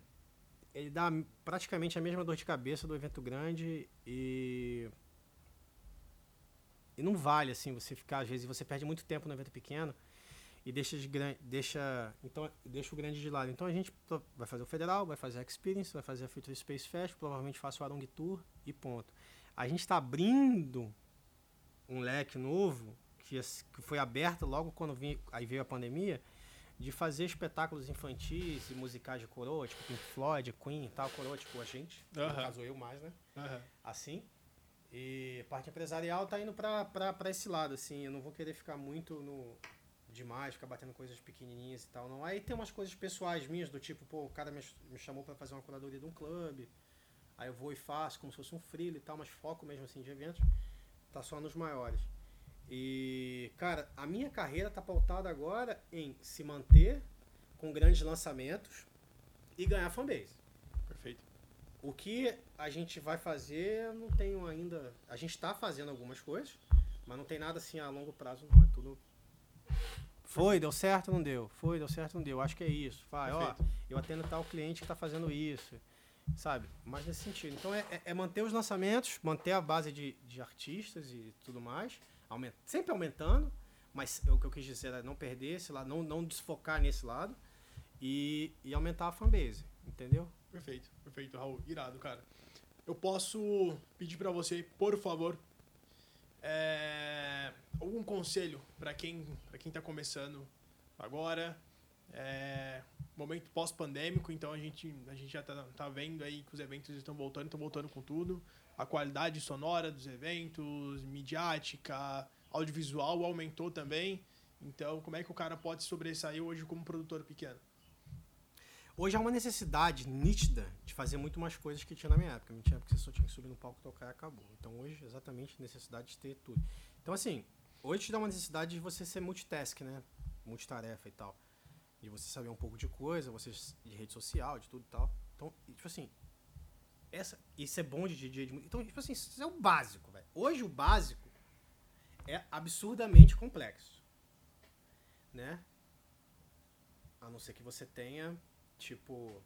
ele dá praticamente a mesma dor de cabeça do evento grande e. e não vale, assim, você ficar, às vezes, você perde muito tempo no evento pequeno e deixa, de, deixa, então, deixa o grande de lado. Então a gente vai fazer o Federal, vai fazer a Experience, vai fazer a Future Space Fest, provavelmente faça o Arong Tour e ponto. A gente está abrindo um leque novo que, que foi aberto logo quando vi, aí veio a pandemia, de fazer espetáculos infantis e musicais de coroa, tipo Pink Floyd, Queen e tal, coroa, tipo a gente, no caso eu mais, né? Assim. E parte empresarial tá indo para esse lado, assim, eu não vou querer ficar muito no demais, ficar batendo coisas pequenininhas e tal, não. Aí tem umas coisas pessoais minhas, do tipo, pô, o cara me, me chamou para fazer uma curadoria de um clube, aí eu vou e faço como se fosse um freelo e tal, mas foco mesmo assim de eventos, tá só nos maiores. E, cara, a minha carreira tá pautada agora em se manter com grandes lançamentos e ganhar fanbase. O que a gente vai fazer, não tenho ainda. A gente está fazendo algumas coisas, mas não tem nada assim a longo prazo, não. É tudo. Foi, deu certo, não deu. Foi, deu certo, não deu. Acho que é isso. Vai, ó, eu atendo tal cliente que está fazendo isso. Sabe? Mas nesse sentido. Então é, é, é manter os lançamentos, manter a base de, de artistas e tudo mais Aument, sempre aumentando, mas o que eu quis dizer é não perder esse lado, não, não desfocar nesse lado e, e aumentar a fanbase, entendeu? Perfeito, perfeito, Raul. Irado, cara. Eu posso pedir para você, por favor, é, algum conselho para quem, pra quem tá começando agora, é, momento pós-pandêmico, então a gente, a gente já tá, tá vendo aí que os eventos estão voltando, estão voltando com tudo a qualidade sonora dos eventos, midiática, audiovisual aumentou também. Então, como é que o cara pode sobressair hoje como produtor pequeno? Hoje há uma necessidade nítida de fazer muito mais coisas que tinha na minha época. Na minha época você só tinha que subir no palco, tocar e acabou. Então hoje, exatamente, necessidade de ter tudo. Então assim, hoje te dá uma necessidade de você ser multitask, né? Multitarefa e tal. De você saber um pouco de coisa, você de rede social, de tudo e tal. Então, tipo assim, essa, isso é bom de DJ. Então, tipo assim, isso é o básico, velho. Hoje o básico é absurdamente complexo. Né? A não ser que você tenha, tipo,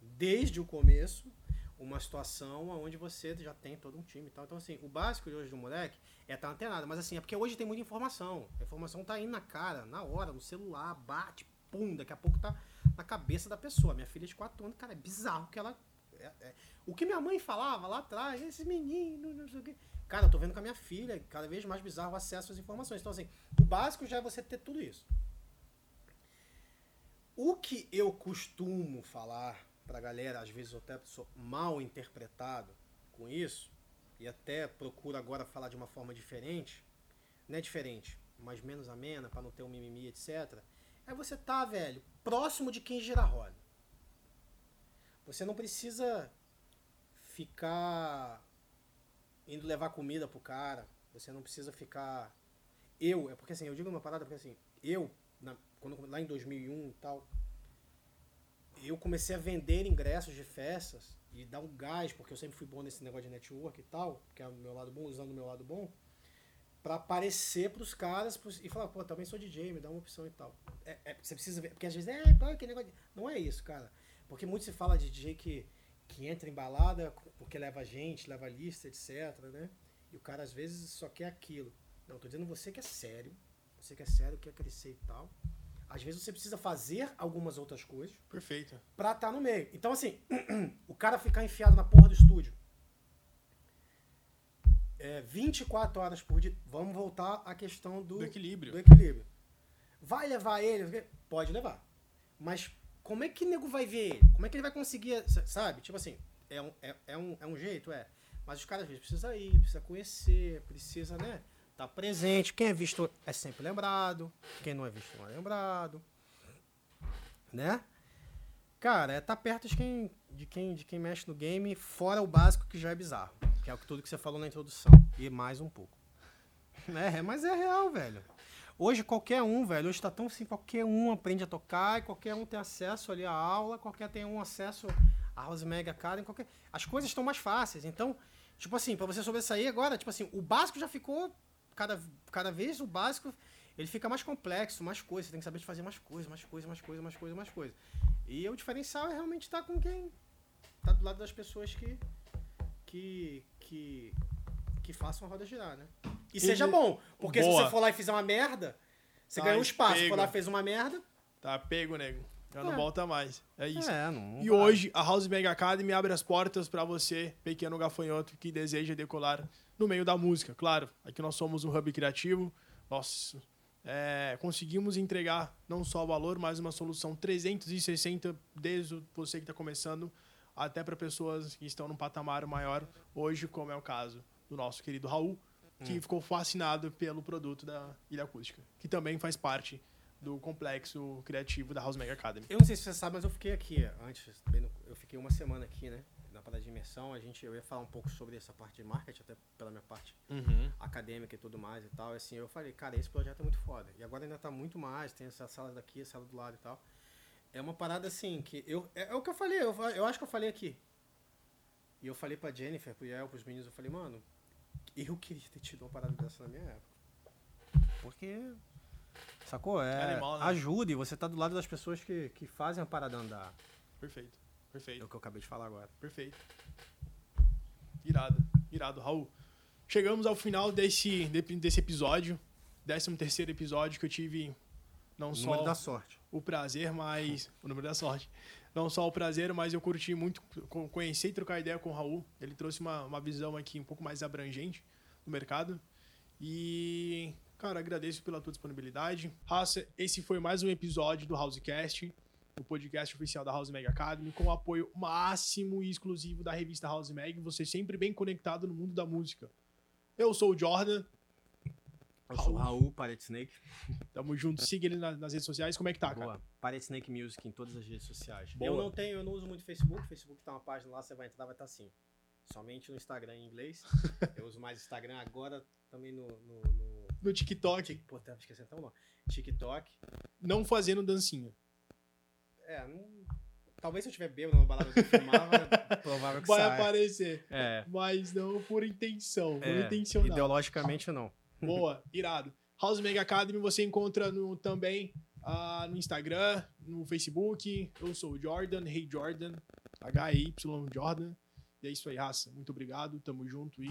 desde o começo, uma situação onde você já tem todo um time e tal. Então, assim, o básico de hoje do moleque é estar tá antenado. Mas, assim, é porque hoje tem muita informação. A informação tá indo na cara, na hora, no celular, bate, pum, daqui a pouco tá na cabeça da pessoa. Minha filha de 4 anos, cara, é bizarro que ela. É, é, o que minha mãe falava lá atrás, esse menino, não sei o quê. Cara, eu tô vendo com a minha filha, cada vez mais bizarro o acesso às informações. Então, assim, o básico já é você ter tudo isso. O que eu costumo falar pra galera, às vezes eu até sou mal interpretado com isso, e até procuro agora falar de uma forma diferente, não é diferente, mas menos amena, para não ter um mimimi, etc. É você tá, velho, próximo de quem gira roda. Você não precisa ficar indo levar comida pro cara. Você não precisa ficar. Eu, é porque assim, eu digo uma parada porque assim, eu, quando, lá em 2001 e tal, eu comecei a vender ingressos de festas e dar um gás, porque eu sempre fui bom nesse negócio de network e tal, que é o meu lado bom, usando o meu lado bom, para aparecer pros caras pros, e falar, pô, também sou DJ, me dá uma opção e tal. É, é, você precisa ver, porque às vezes, é, pô, que negócio. Não é isso, cara. Porque muito se fala de DJ que que entra em balada porque leva gente, leva lista, etc, né? E o cara às vezes só quer aquilo. Não, tô dizendo você que é sério, você que é sério, quer crescer e tal. Às vezes você precisa fazer algumas outras coisas. Perfeito. Pra estar tá no meio. Então, assim, o cara ficar enfiado na porra do estúdio. É, 24 horas por dia. Vamos voltar à questão do, do equilíbrio. Do equilíbrio. Vai levar ele? Pode levar. Mas como é que o nego vai ver ele? Como é que ele vai conseguir, sabe? Tipo assim, é um, é, é um, é um jeito, é. Mas os caras às vezes precisa ir, precisa conhecer, precisa, né? Tá presente. Quem é visto é sempre lembrado. Quem não é visto não é lembrado. Né? Cara, é tá perto de quem, de quem, de quem mexe no game, fora o básico que já é bizarro. Que é tudo que você falou na introdução. E mais um pouco. É, mas é real, velho. Hoje qualquer um, velho, hoje tá tão assim, qualquer um aprende a tocar, e qualquer um tem acesso ali à aula, qualquer tem um acesso a House Mega Academy, qualquer... As coisas estão mais fáceis. Então, tipo assim, para você sobressair agora, tipo assim, o básico já ficou cada, cada vez o básico ele fica mais complexo, mais coisas, você tem que saber de fazer mais coisas, mais coisas, mais coisas, mais coisas, mais coisas. E o diferencial é realmente estar tá com quem tá do lado das pessoas que que que que façam a roda girar, né? e seja bom. Porque se Boa. você for lá e fizer uma merda, você Tá ganhou um espaço. Se pego. for lá e fez uma merda. Tá pego, nego. Já não É. volta mais. É isso. É, não. E hoje a House Bang Academy abre as portas para você, pequeno gafanhoto que deseja decolar no meio da música. Claro, aqui nós somos um hub criativo. Nós é, conseguimos entregar não só valor, mas uma solução 360 desde o- você que está começando até para pessoas que estão num patamar maior hoje, como é o caso do nosso querido Raul, que ficou fascinado pelo produto da Ilha Acústica, que também faz parte do complexo criativo da House Mega Academy. Eu não sei se você sabe, mas eu fiquei aqui antes. eu fiquei uma semana aqui, né? Parada de imersão. A gente, eu ia falar um pouco sobre essa parte de marketing, até pela minha parte Uhum. acadêmica e tudo mais e tal. E assim, eu falei, cara, esse projeto é muito foda. E agora ainda tá muito mais, tem essa sala daqui, essa sala do lado e tal. É uma parada assim que eu. É, é o que eu falei, eu, eu acho que eu falei aqui. E eu falei pra Jennifer, pro Yael, pros meninos, eu falei, mano, eu queria ter tido uma parada dessa na minha época. Porque. Sacou? É. Animal, né? Ajuda e você tá do lado das pessoas que, que fazem a parada andar. Perfeito. É Perfeito. o que eu acabei de falar agora. Perfeito. Irado. Irado, Raul. Chegamos ao final desse, de- desse episódio. 13 terceiro episódio que eu tive não O só número da sorte. o prazer, mas... O número da sorte. Não só o prazer, mas eu curti muito co- conhecer e trocar ideia com o Raul. Ele trouxe uma, uma visão aqui um pouco mais abrangente do mercado. E, cara, agradeço pela tua disponibilidade. Raça, esse foi mais um episódio do Housecast, o podcast oficial da House Mag Academy, com o apoio máximo e exclusivo da revista House Mag. Você sempre bem conectado no mundo da música. Eu sou o Jordan, Eu sou o Raul, Parade Snake. tamo junto. Siga ele na- nas redes sociais. Como é que tá, cara? Boa. Parade Snake Music em todas as redes sociais. Boa. Eu não tenho, eu não uso muito Facebook. Facebook tá uma página lá, você vai entrar, vai estar assim. Somente no Instagram em inglês. eu uso mais Instagram agora também no. no, no... No TikTok, Tik- Pô, tava esquecendo até o nome. TikTok. não fazendo dancinha. É, não. Talvez se eu tiver bêbado numa balada que eu filmar, vai- provável que Vai saia. aparecer. É. Mas não por intenção. Por é, intencional. Ideologicamente não. Boa, irado. House Mega Academy você encontra no, também ah, no Instagram, no Facebook. Eu sou o Jordan, Hey Jordan, H-Y Jordan. E é isso aí, raça. Muito obrigado, tamo junto e.